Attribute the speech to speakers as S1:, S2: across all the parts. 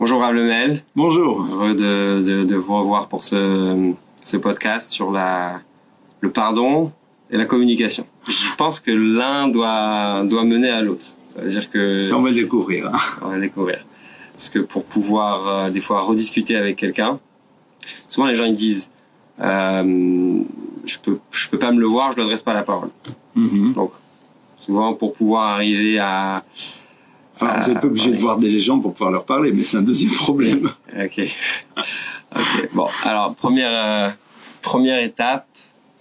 S1: Bonjour Rav Lemel.
S2: Bonjour.
S1: Heureux de, de, de, vous revoir pour ce, ce podcast sur la, le pardon et la communication. Je pense que l'un doit, doit mener à l'autre. Ça veut dire que...
S2: Ça, on va le découvrir. Hein.
S1: On va le découvrir. Parce que pour pouvoir, euh, des fois, rediscuter avec quelqu'un, souvent les gens ils disent, euh, je peux, je peux pas me le voir, je ne adresse pas la parole.
S2: Mm -hmm.
S1: Donc, souvent pour pouvoir arriver à,
S2: Enfin, vous n'êtes pas obligé de voir des gens pour pouvoir leur parler, mais c'est un deuxième problème.
S1: Ok. ok. Bon, alors première euh, première étape,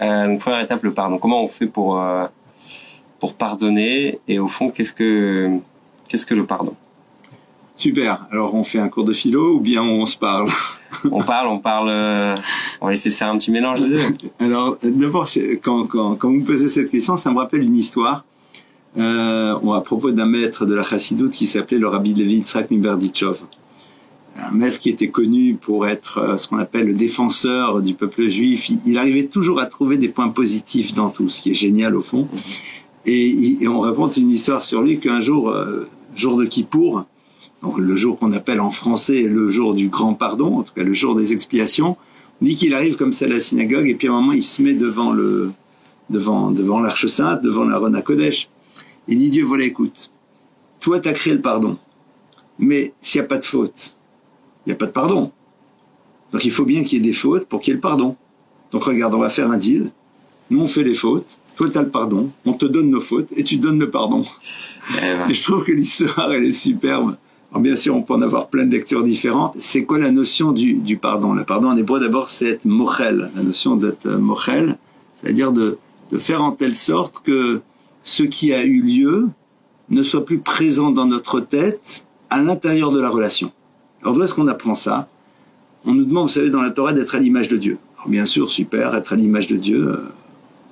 S1: euh, donc première étape le pardon. Comment on fait pour euh, pour pardonner et au fond qu'est-ce que qu'est-ce que le pardon?
S2: Super. Alors on fait un cours de philo ou bien on se parle?
S1: On parle, on parle. euh, on va essayer de faire un petit mélange des deux.
S2: Alors d'abord, quand, quand, quand vous me posez cette question, ça me rappelle une histoire euh, à propos d'un maître de la chassidoute qui s'appelait le rabbi Levi Yitzhak Miberditchov. Un maître qui était connu pour être euh, ce qu'on appelle le défenseur du peuple juif. Il, arrivait toujours à trouver des points positifs dans tout, ce qui est génial au fond. Et on raconte une histoire sur lui qu'un jour, euh, jour de Kippour, donc le jour qu'on appelle en français le jour du grand pardon, en tout cas le jour des expiations, on dit qu'il arrive comme ça à la synagogue et puis à un moment il se met devant le devant devant l'arche sainte, devant la Rona Kodesh. Il dit Dieu voilà écoute, toi t'as créé le pardon, mais s'il n'y a pas de faute, il n'y a pas de pardon. Donc il faut bien qu'il y ait des fautes pour qu'il y ait le pardon. Donc regarde, on va faire un deal. Nous on fait les fautes, toi t'as le pardon, on te donne nos fautes et tu donnes le pardon.
S1: Eh ben,
S2: Et je trouve que l'histoire, elle est superbe. Alors bien sûr, on peut en avoir plein de lectures différentes. C'est quoi la notion du, du pardon? Le pardon en hébreu, d'abord, c'est être mochel. La notion d'être euh, mochel, c'est-à-dire de, de faire en telle sorte que ce qui a eu lieu ne soit plus présent dans notre tête à l'intérieur de la relation. Alors d'où est-ce qu'on apprend ça? On nous demande, vous savez, dans la Torah, d'être à l'image de Dieu. Alors bien sûr, super, être à l'image de Dieu, euh,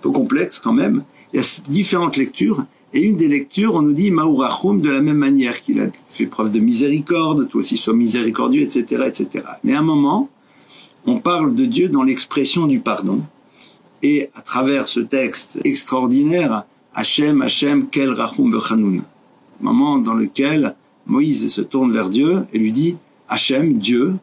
S2: peu complexe quand même. Il y a différentes lectures. Et une des lectures, on nous dit Maourachum de la même manière qu'il a fait preuve de miséricorde, toi aussi sois miséricordieux, etc., etc. Mais à un moment, on parle de Dieu dans l'expression du pardon. Et à travers ce texte extraordinaire, Hachem, Hachem, Kel Rachum Vechanun. Moment dans lequel Moïse se tourne vers Dieu et lui dit Hachem, Dieu,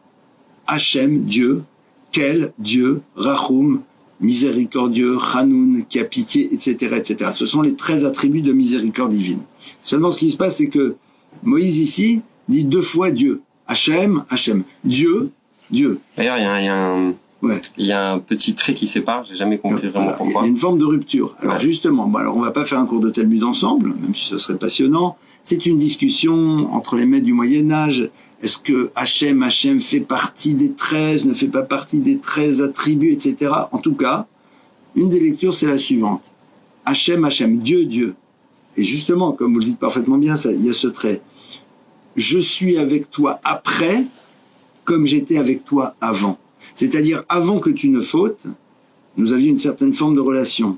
S2: Hachem, Dieu, Quel Dieu, Rachum, miséricordieux, Hanoun, qui a pitié, etc., etc. Ce sont les 13 attributs de miséricorde divine. Seulement, ce qui se passe, c'est que Moïse ici dit deux fois Dieu. Hachem, Hachem. Dieu, Dieu.
S1: D'ailleurs, il y y, a un-
S2: Ouais.
S1: il y a un petit trait qui sépare. J'ai jamais compris vraiment
S2: Voilà. Il y
S1: pourquoi.
S2: a une forme de rupture. Alors
S1: Ouais.
S2: justement, bon, alors on va pas faire un cours de Talmud ensemble, même si ce serait passionnant. C'est une discussion entre les maîtres du Moyen Âge. Est-ce que Hachem, Hachem fait partie des 13, ne fait pas partie des 13 attributs, etc. En tout cas, une des lectures, c'est la suivante. Hachem, Hachem, Dieu, Dieu. Et justement, comme vous le dites parfaitement bien, ça, il y a ce trait. Je suis avec toi après, comme j'étais avec toi avant. C'est-à-dire, avant que tu ne fautes, nous avions une certaine forme de relation.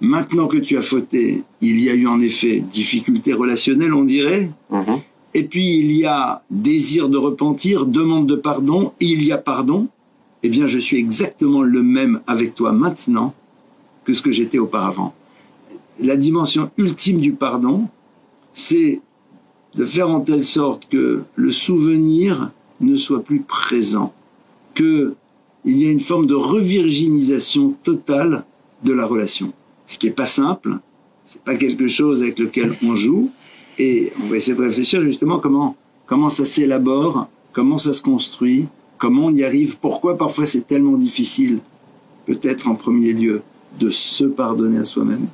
S2: Maintenant que tu as fauté, il y a eu en effet difficulté relationnelle, on dirait.
S1: Mhm.
S2: Et puis il y a désir de repentir, demande de pardon, et il y a pardon. Eh bien, je suis exactement le même avec toi maintenant que ce que j'étais auparavant. La dimension ultime du pardon, c'est de faire en telle sorte que le souvenir ne soit plus présent, que il y ait une forme de revirginisation totale de la relation. Ce qui est pas simple, c'est pas quelque chose avec lequel on joue, et on va essayer de réfléchir justement comment comment ça s'élabore, comment ça se construit, comment on y arrive, pourquoi parfois c'est tellement difficile, peut-être en premier lieu, de se pardonner à soi-même,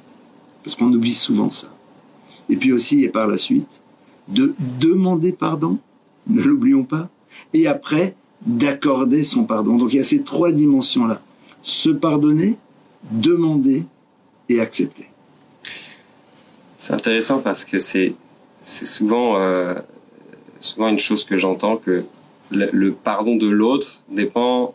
S2: parce qu'on oublie souvent ça. Et puis aussi, et par la suite, de demander pardon, ne l'oublions pas, et après, d'accorder son pardon. Donc il y a ces trois dimensions-là. Se pardonner, demander et accepter.
S1: C'est intéressant parce que c'est souvent euh, souvent une chose que j'entends que le, pardon de l'autre dépend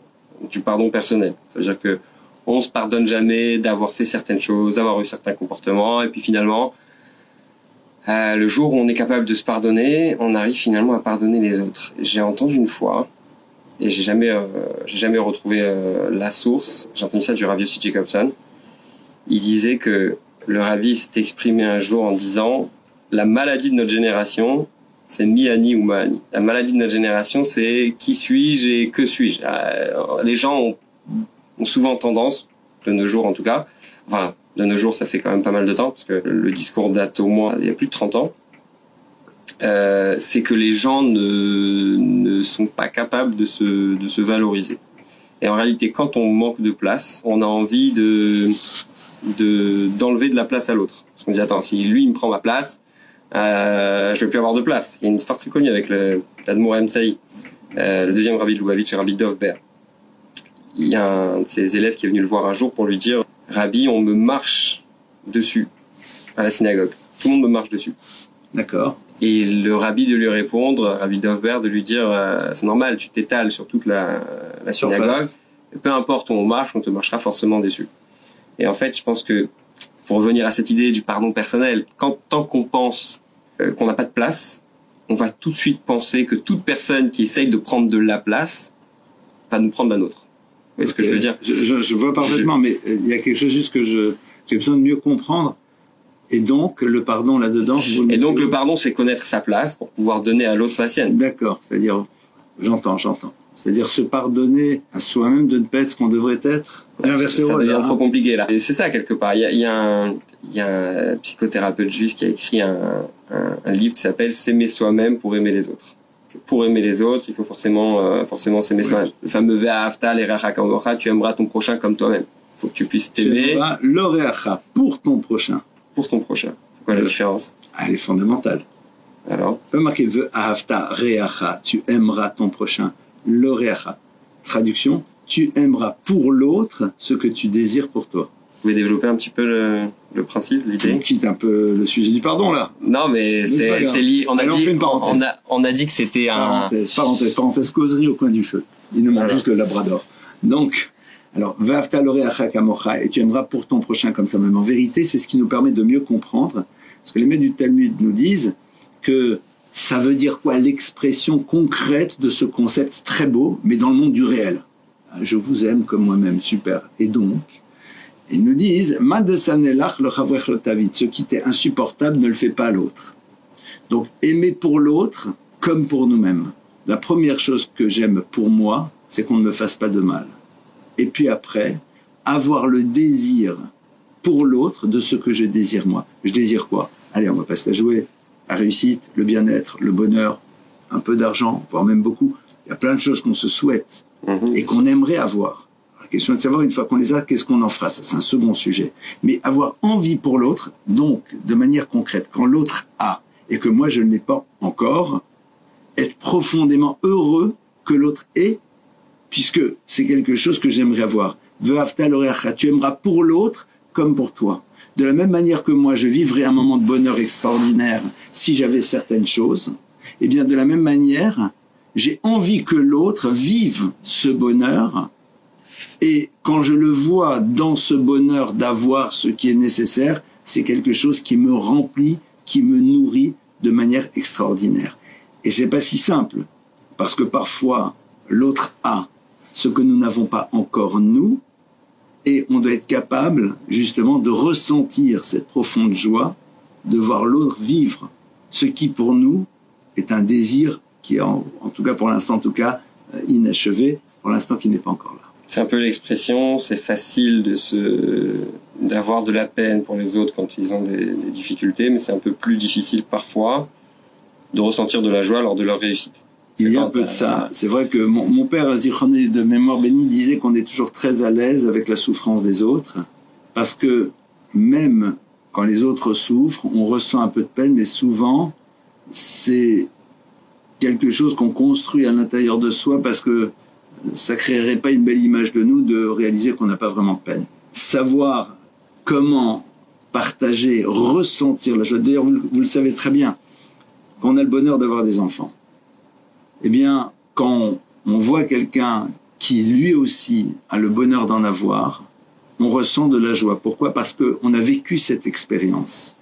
S1: du pardon personnel. C'est-à-dire que on se pardonne jamais d'avoir fait certaines choses, d'avoir eu certains comportements, et puis finalement, euh, le jour où on est capable de se pardonner, on arrive finalement à pardonner les autres. J'ai entendu une fois, et j'ai jamais euh, j'ai jamais retrouvé euh, la source. J'ai entendu ça du Rav Yossi Jacobson. Il disait que le Ravi s'est exprimé un jour en disant la maladie de notre génération, c'est mi-ani ou ma-ani. La maladie de notre génération, c'est qui suis-je et que suis-je. Euh, les gens ont, ont, souvent tendance, de nos jours en tout cas, enfin, de nos jours, ça fait quand même pas mal de temps, parce que le discours date au moins il y a plus de 30 ans, euh, c'est que les gens ne, ne sont pas capables de se, de se valoriser. Et en réalité, quand on manque de place, on a envie de de d'enlever de la place à l'autre. Parce qu'on dit attends, si lui il me prend ma place, euh, je vais plus avoir de place. Il y a une histoire très connue avec le Admour Emsaï, euh, le deuxième rabbi de Lubavitch, Rabbi Dovber. Il y a un de ses élèves qui est venu le voir un jour pour lui dire Rabbi, on me marche dessus à la synagogue. Tout le monde me marche dessus.
S2: D'accord.
S1: Et le rabbi de lui répondre, Rabbi Dovber, de lui dire euh, c'est normal, tu t'étales sur toute la, la synagogue. Peu importe où on marche, on te marchera forcément dessus. Et en fait, je pense que pour revenir à cette idée du pardon personnel, quand tant qu'on pense euh, qu'on n'a pas de place, on va tout de suite penser que toute personne qui essaye de prendre de la place va nous prendre la nôtre. Vous voyez ce que je veux dire?
S2: Je, je, je, vois parfaitement, mais euh, il y a quelque chose juste que je j'ai besoin de mieux comprendre. Et donc, le pardon là-dedans.
S1: Et donc, le pardon, c'est connaître sa place pour pouvoir donner à l'autre la sienne.
S2: D'accord. C'est-à-dire, j'entends, j'entends. C'est-à-dire se pardonner à soi-même de ne pas être ce qu'on devrait être.
S1: L'inverser ça, ça devient trop compliqué là. Et c'est ça quelque part. Il y a, il y, a un, il y a un psychothérapeute juif qui a écrit un, un, un livre qui s'appelle S'aimer soi-même pour aimer les autres. Pour aimer les autres, il faut forcément euh, forcément s'aimer oui. soi-même. Le fameux Ve'afta l'eracha tu aimeras ton prochain comme toi-même. Il faut que tu puisses t'aimer.
S2: L'oreacha pour ton prochain.
S1: Pour ton prochain. C'est quoi la différence
S2: ah, Elle est fondamentale.
S1: Alors
S2: marqué Ve'afta reacha, tu aimeras ton prochain. L'oreacha. Traduction, tu aimeras pour l'autre ce que tu désires pour toi.
S1: Vous pouvez développer un petit peu le, le principe, l'idée
S2: On quitte un peu le sujet du pardon là.
S1: Non, mais c'est lié. On a
S2: Allez,
S1: dit,
S2: on,
S1: on, a on a dit que c'était un.
S2: Parenthèse, parenthèse, parenthèse, causerie au coin du feu. Il nous manque juste le labrador. Donc, alors, et tu aimeras pour ton prochain comme toi-même. En vérité, c'est ce qui nous permet de mieux comprendre. Parce que les maîtres du Talmud nous disent que ça veut dire quoi L'expression concrète de ce concept très beau, mais dans le monde du réel. Je vous aime comme moi-même, super. Et donc, ils nous disent, ce qui t'est insupportable ne le fait pas à l'autre. Donc, aimer pour l'autre comme pour nous-mêmes. La première chose que j'aime pour moi, c'est qu'on ne me fasse pas de mal. Et puis après, avoir le désir pour l'autre de ce que je désire moi. Je désire quoi? Allez, on va pas se la jouer. La réussite, le bien-être, le bonheur, un peu d'argent, voire même beaucoup. Il y a plein de choses qu'on se souhaite
S1: Mhm.
S2: et qu'on aimerait avoir. La question est de savoir, une fois qu'on les a, qu'est-ce qu'on en fera? Ça, c'est un second sujet. Mais avoir envie pour l'autre, donc, de manière concrète, quand l'autre a, et que moi, je ne l'ai pas encore, être profondément heureux que l'autre ait, puisque c'est quelque chose que j'aimerais l'oreacha, tu aimeras pour l'autre comme pour toi. De la même manière que moi, je vivrais un moment de bonheur extraordinaire si j'avais certaines choses, eh bien, de la même manière, j'ai envie que l'autre vive ce bonheur et quand je le vois dans ce bonheur d'avoir ce qui est nécessaire, c'est quelque chose qui me remplit, qui me nourrit de manière extraordinaire. Et c'est pas si simple parce que parfois l'autre a ce que nous n'avons pas encore nous et on doit être capable justement de ressentir cette profonde joie de voir l'autre vivre ce qui pour nous est un désir qui est en, en tout cas pour l'instant en tout cas euh, inachevé, pour l'instant qui n'est pas encore là.
S1: C'est un peu l'expression, c'est facile de se d'avoir de la peine pour les autres quand ils ont des, des difficultés, mais c'est un peu plus difficile parfois de ressentir de la joie lors de leur réussite.
S2: Il y a un peu de ça. C'est vrai que mon, mon père, Zichroné de mémoire bénie, disait qu'on est toujours très à l'aise avec la souffrance des autres, parce que même quand les autres souffrent, on ressent un peu de peine, mais souvent, c'est quelque chose qu'on construit à l'intérieur de soi parce que ça créerait pas une belle image de nous de réaliser qu'on n'a pas vraiment de peine. Savoir comment partager, ressentir la joie. D'ailleurs, vous, vous le savez très bien, quand on a le bonheur d'avoir des enfants, eh bien, quand on voit quelqu'un qui lui aussi a le bonheur d'en avoir, on ressent de la joie. Pourquoi? Parce qu'on a vécu cette expérience.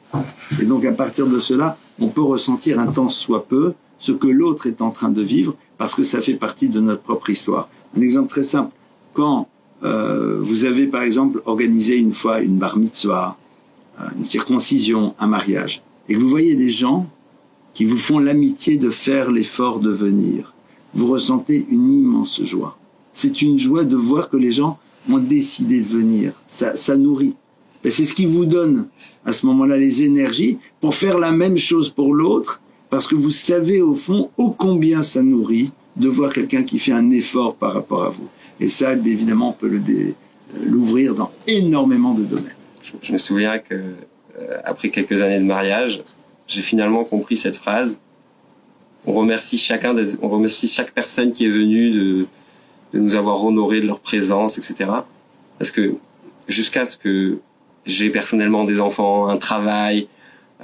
S2: Et donc à partir de cela, on peut ressentir un temps soit peu ce que l'autre est en train de vivre, parce que ça fait partie de notre propre histoire. Un exemple très simple, quand euh, vous avez par exemple organisé une fois une bar mitzvah, euh, une circoncision, un mariage, et que vous voyez des gens qui vous font l'amitié de faire l'effort de venir, vous ressentez une immense joie. C'est une joie de voir que les gens ont décidé de venir. Ça, ça nourrit. C'est ce qui vous donne à ce moment-là les énergies pour faire la même chose pour l'autre, parce que vous savez au fond ô combien ça nourrit de voir quelqu'un qui fait un effort par rapport à vous. Et ça, évidemment, on peut l'ouvrir dans énormément de domaines.
S1: Je, me souviens que euh, après quelques années de mariage, j'ai finalement compris cette phrase. On remercie chacun, on remercie chaque personne qui est venue de, de nous avoir honoré de leur présence, etc. Parce que jusqu'à ce que j'ai personnellement des enfants, un travail,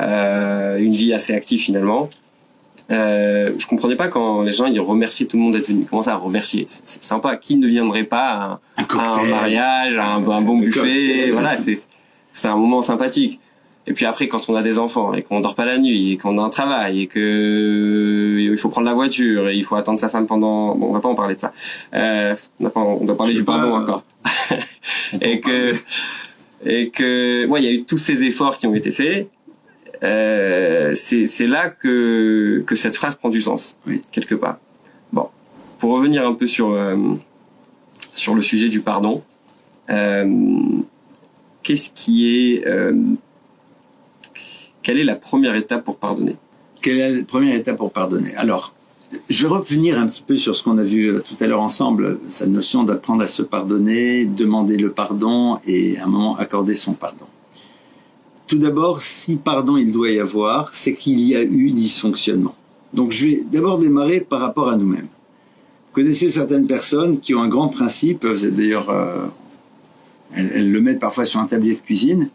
S1: euh, une vie assez active finalement, euh, je comprenais pas quand les gens ils remerciaient tout le monde d'être venu. Comment ça remercier? C'est sympa. Qui ne viendrait pas à un, mariage, à un, bon buffet? Voilà, c'est c'est un moment sympathique. Et puis après, quand on a des enfants et qu'on dort pas la nuit et qu'on a un travail et que euh, il faut prendre la voiture et il faut attendre sa femme pendant, bon, on va pas en parler de ça. Euh, on, pas, on doit parler du pardon encore. et que et que, ouais, il y a eu tous ces efforts qui ont été faits. Euh, c'est là que que cette phrase prend du sens oui. quelque part. Bon, pour revenir un peu sur euh, sur le sujet du pardon. Euh, qu'est-ce qui est euh, quelle est la première étape pour pardonner?
S2: Quelle est la première étape pour pardonner? Alors, je vais revenir un petit peu sur ce qu'on a vu euh, tout à l'heure ensemble, cette notion d'apprendre à se pardonner, demander le pardon et à un moment accorder son pardon. Tout d'abord, si pardon il doit y avoir, c'est qu'il y a eu dysfonctionnement. Donc je vais d'abord démarrer par rapport à nous-mêmes. Vous connaissez certaines personnes qui ont un grand principe, euh, elles le mettent parfois sur un tablier de cuisine.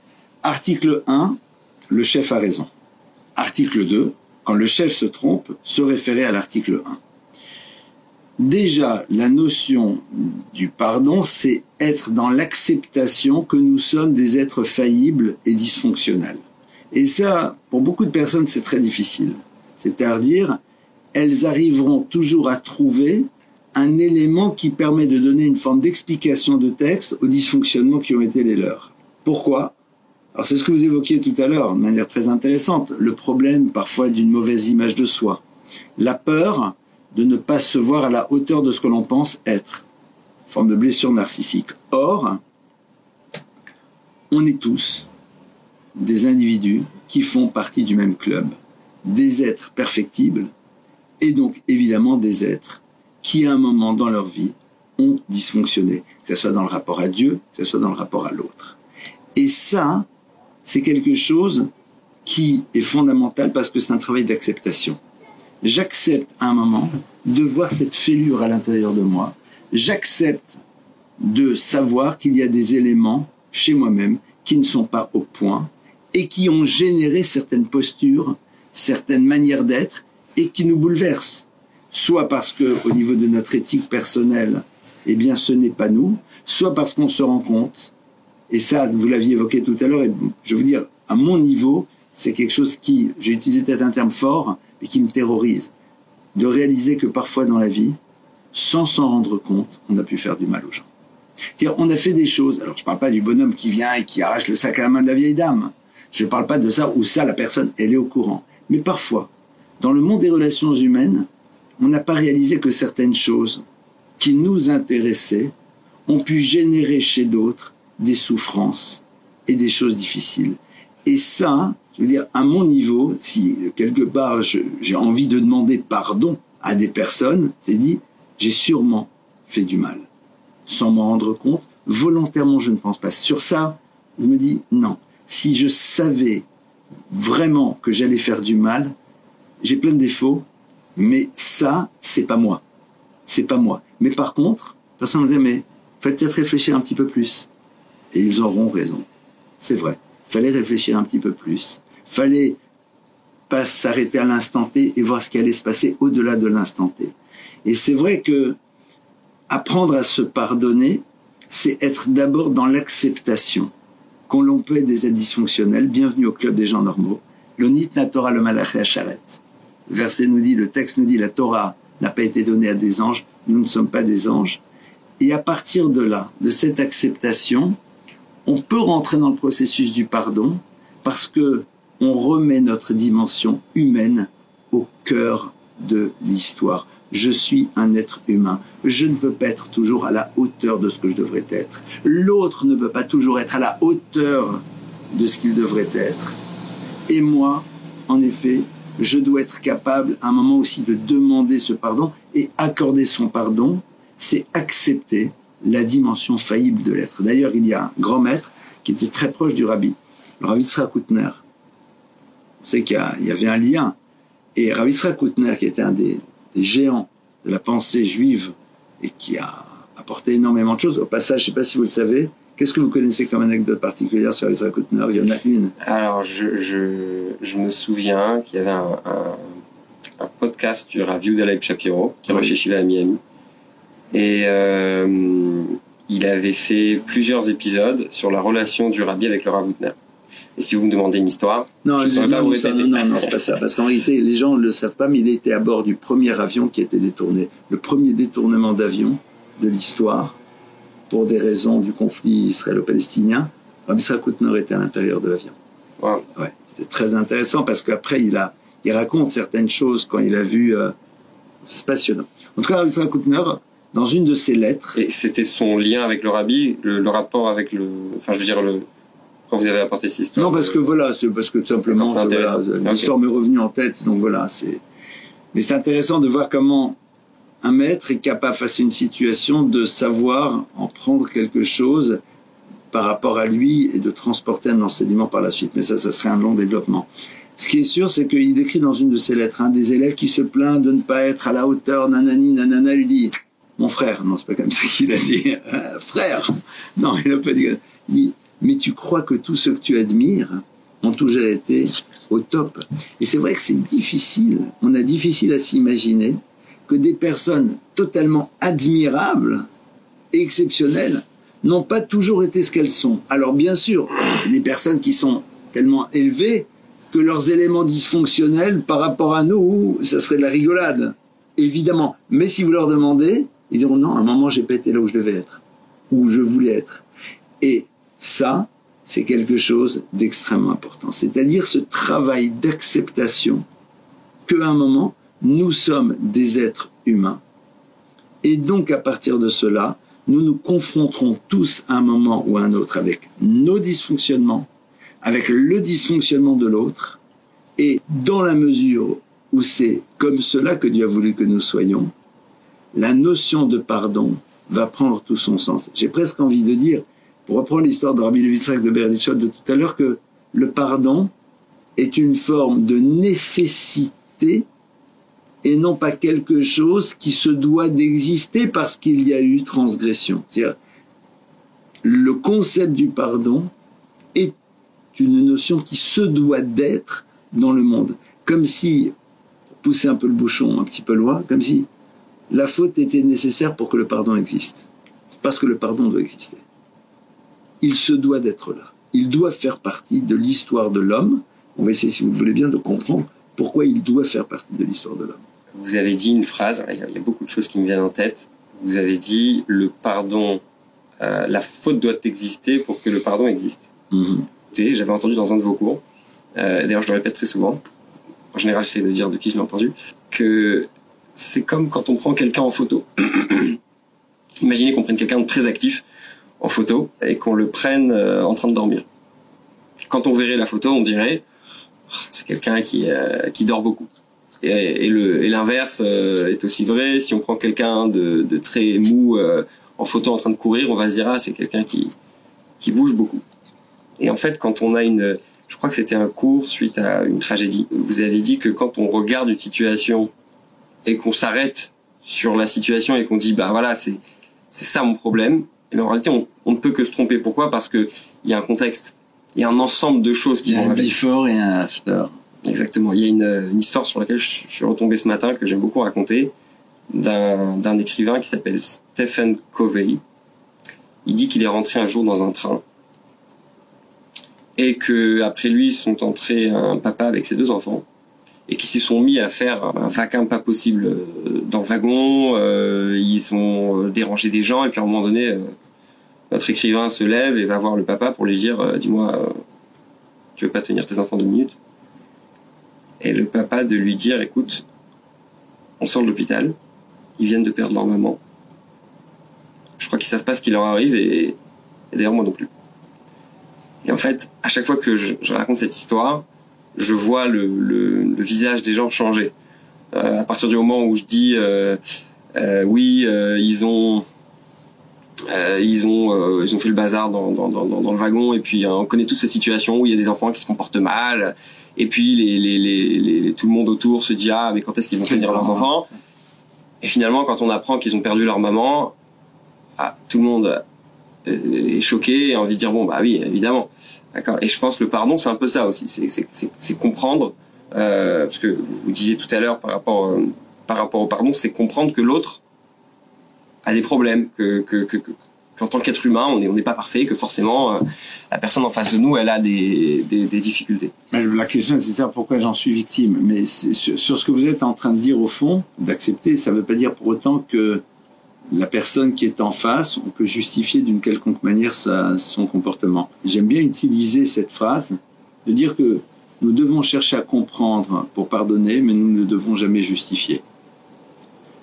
S2: Article 1, le chef a raison. Article 2, quand le chef se trompe, se référer à l'article 1. Déjà, la notion du pardon, c'est être dans l'acceptation que nous sommes des êtres faillibles et dysfonctionnels. Et ça, pour beaucoup de personnes, c'est très difficile. C'est-à-dire, elles arriveront toujours à trouver un élément qui permet de donner une forme d'explication de texte aux dysfonctionnements qui ont été les leurs. Pourquoi? Alors c'est ce que vous évoquiez tout à l'heure, de manière très intéressante, le problème parfois d'une mauvaise image de soi, la peur de ne pas se voir à la hauteur de ce que l'on pense être, forme de blessure narcissique. Or, on est tous des individus qui font partie du même club, des êtres perfectibles, et donc évidemment des êtres qui à un moment dans leur vie ont dysfonctionné, que ce soit dans le rapport à Dieu, que ce soit dans le rapport à l'autre. Et ça, c'est quelque chose qui est fondamental parce que c'est un travail d'acceptation. J'accepte à un moment de voir cette fêlure à l'intérieur de moi. J'accepte de savoir qu'il y a des éléments chez moi-même qui ne sont pas au point et qui ont généré certaines postures, certaines manières d'être et qui nous bouleversent. Soit parce que, au niveau de notre éthique personnelle, eh bien, ce n'est pas nous, soit parce qu'on se rend compte et ça, vous l'aviez évoqué tout à l'heure, et je veux dire, à mon niveau, c'est quelque chose qui, j'ai utilisé peut-être un terme fort, mais qui me terrorise. De réaliser que parfois dans la vie, sans s'en rendre compte, on a pu faire du mal aux gens. C'est-à-dire, on a fait des choses. Alors, je ne parle pas du bonhomme qui vient et qui arrache le sac à la main de la vieille dame. Je ne parle pas de ça où ça, la personne, elle est au courant. Mais parfois, dans le monde des relations humaines, on n'a pas réalisé que certaines choses qui nous intéressaient ont pu générer chez d'autres des souffrances et des choses difficiles. Et ça, je veux dire, à mon niveau, si quelque part j'ai envie de demander pardon à des personnes, c'est dit, j'ai sûrement fait du mal. Sans m'en rendre compte, volontairement, je ne pense pas. Sur ça, je me dis, non. Si je savais vraiment que j'allais faire du mal, j'ai plein de défauts, mais ça, c'est pas moi. C'est pas moi. Mais par contre, personne me dit, mais faites peut-être réfléchir un petit peu plus. Et ils auront raison. C'est vrai. Fallait réfléchir un petit peu plus. Fallait pas s'arrêter à l'instant T et voir ce qui allait se passer au-delà de l'instant T. Et c'est vrai que apprendre à se pardonner, c'est être d'abord dans l'acceptation qu'on l'on peut des êtres dysfonctionnels. Bienvenue au club des gens normaux. L'onit na Torah le malaché charet. Le verset nous dit, le texte nous dit, la Torah n'a pas été donnée à des anges. Nous ne sommes pas des anges. Et à partir de là, de cette acceptation, on peut rentrer dans le processus du pardon parce que on remet notre dimension humaine au cœur de l'histoire. Je suis un être humain. Je ne peux pas être toujours à la hauteur de ce que je devrais être. L'autre ne peut pas toujours être à la hauteur de ce qu'il devrait être. Et moi, en effet, je dois être capable à un moment aussi de demander ce pardon et accorder son pardon, c'est accepter la dimension faillible de l'être. D'ailleurs, il y a un grand maître qui était très proche du rabbi, le rabbi Koutner. On sait qu'il y, avait un lien. Et Rabbi Koutner, qui était un des, géants de la pensée juive et qui a apporté énormément de choses, au passage, je ne sais pas si vous le savez, Qu'est-ce que vous connaissez comme anecdote particulière sur Ezra Koutner Il y en a une.
S1: Alors, je, je, je me souviens qu'il y avait un, un, un, podcast du Rav Leib Shapiro, qui est chez Shiva à Miami. Et euh, il avait fait plusieurs épisodes sur la relation du Rabbi avec le Rav Koutner. Et si vous me demandez une histoire,
S2: non, je ne pas vous Non, non, non, c'est pas ça. Parce qu'en réalité, les gens ne le savent pas, mais il était à bord du premier avion qui a été détourné. Le premier détournement d'avion de l'histoire pour des raisons du conflit israélo-palestinien, Rabbi Koutner était à l'intérieur de l'avion.
S1: Wow.
S2: Ouais, c'était très intéressant parce qu'après il a, il raconte certaines choses quand il a vu. Euh, c'est passionnant. En tout cas, Rabbi Koutner, dans une de ses lettres.
S1: Et c'était son lien avec le rabbi, le, rapport avec le, enfin je veux dire le. Quand vous avez apporté cette histoire.
S2: Non, parce que voilà, c'est parce que tout simplement, l'histoire m'est revenue en tête, donc voilà, c'est. Mais c'est intéressant de voir comment un maître est capable, face à une situation, de savoir en prendre quelque chose par rapport à lui et de transporter un enseignement par la suite. Mais ça, ça serait un long développement. Ce qui est sûr, c'est qu'il écrit dans une de ses lettres, un des élèves qui se plaint de ne pas être à la hauteur, nanani, nanana, lui dit, mon frère, non, c'est pas comme ça qu'il a dit, frère, non, il n'a pas dit, dit, mais tu crois que tous ceux que tu admires ont toujours été au top. Et c'est vrai que c'est difficile, on a difficile à s'imaginer que des personnes totalement admirables et exceptionnelles n'ont pas toujours été ce qu'elles sont. Alors bien sûr, il a des personnes qui sont tellement élevées que leurs éléments dysfonctionnels par rapport à nous, ça serait de la rigolade, évidemment. Mais si vous leur demandez, ils diront non, à un moment j'ai pas été là où je devais être, où je voulais être. Et ça, c'est quelque chose d'extrêmement important. C'est-à-dire ce travail d'acceptation qu'à un moment, nous sommes des êtres humains. Et donc à partir de cela, nous nous confronterons tous à un moment ou à un autre avec nos dysfonctionnements, avec le dysfonctionnement de l'autre, et dans la mesure où c'est comme cela que Dieu a voulu que nous soyons, la notion de pardon va prendre tout son sens. J'ai presque envie de dire, pour reprendre l'histoire de Rabbi de Berdichot de tout à l'heure, que le pardon est une forme de nécessité et non pas quelque chose qui se doit d'exister parce qu'il y a eu transgression. C'est-à-dire, le concept du pardon est une notion qui se doit d'être dans le monde. Comme si, pour pousser un peu le bouchon un petit peu loin, comme si la faute était nécessaire pour que le pardon existe. Parce que le pardon doit exister. Il se doit d'être là. Il doit faire partie de l'histoire de l'homme. On va essayer, si vous le voulez bien, de comprendre pourquoi il doit faire partie de l'histoire de l'homme
S1: vous avez dit une phrase, il y, a, beaucoup de choses qui me viennent en tête. Vous avez dit le pardon, euh, la faute doit exister pour que le pardon existe.
S2: Mm
S1: J'avais entendu dans un de vos cours, euh, d'ailleurs je le répète très souvent, en général j'essaie de dire de qui je l'ai entendu, que c'est comme quand on prend quelqu'un en photo. Imaginez qu'on prenne quelqu'un de très actif en photo et qu'on le prenne euh, en train de dormir. Quand on verrait la photo, on dirait ah, c'est quelqu'un qui, euh, qui dort beaucoup. Et, et l'inverse euh, est aussi vrai. Si on prend quelqu'un de, de, très mou en photo en train de courir, on va se dire ah c'est quelqu'un qui qui bouge beaucoup. Et en fait, quand on a une, je crois que c'était un cours suite à une tragédie. Vous avez dit que quand on regarde une situation et qu'on s'arrête sur la situation et qu'on dit bah voilà c'est c'est ça mon problème. Et en réalité, on, on ne peut que se tromper. Pourquoi? Parce que il y a un contexte, il y a un ensemble de choses qui
S2: il y
S1: a
S2: un before et un after.
S1: Exactement. Il y a une, une, histoire sur laquelle je suis retombé ce matin que j'aime beaucoup raconter d'un écrivain qui s'appelle Stephen Covey. Il dit qu'il est rentré un jour dans un train et que après lui sont entrés un papa avec ses deux enfants et qui s'y sont mis à faire un vacarme pas possible euh, dans le wagon. Euh, ils ont dérangé des gens et puis à un moment donné, euh, notre écrivain se lève et va voir le papa pour lui dire "Dis-moi, tu veux pas tenir tes enfants deux minutes? Et le papa de lui dire, écoute, on sort de l'hôpital, ils viennent de perdre leur maman. Je crois qu'ils savent pas ce qui leur arrive et, d'ailleurs moi non plus. Et en fait, à chaque fois que je, raconte cette histoire, je vois le, visage des gens changer. Euh, à partir du moment où je dis euh, euh, oui, ils ont ils ont ils ont fait le bazar dans, dans, dans, dans le wagon et puis on connaît tous cette situation où il y a des enfants qui se comportent mal et puis les, les, les, tout le monde autour se dit ah mais quand est-ce qu'ils vont tenir leurs enfants? Et finalement quand on apprend qu'ils ont perdu leur maman ah, tout le monde est choqué et a envie de dire bon bah oui évidemment d'accord. Et je pense que le pardon c'est un peu ça aussi. C'est comprendre euh, parce que vous disiez tout à l'heure par rapport euh, par rapport au pardon c'est comprendre que l'autre a des problèmes que que, que, que qu'en tant qu'être humain, on n'est on pas parfait, que forcément, euh, la personne en face de nous, elle a des, des, des difficultés.
S2: Mais la question, c'est ça, pourquoi j'en suis victime. Mais sur, sur, ce que vous êtes en train de dire au fond, d'accepter, ça ne veut pas dire pour autant que la personne qui est en face, on peut justifier d'une quelconque manière son comportement. J'aime bien utiliser cette phrase de dire que nous devons chercher à comprendre pour pardonner, mais nous ne devons jamais justifier.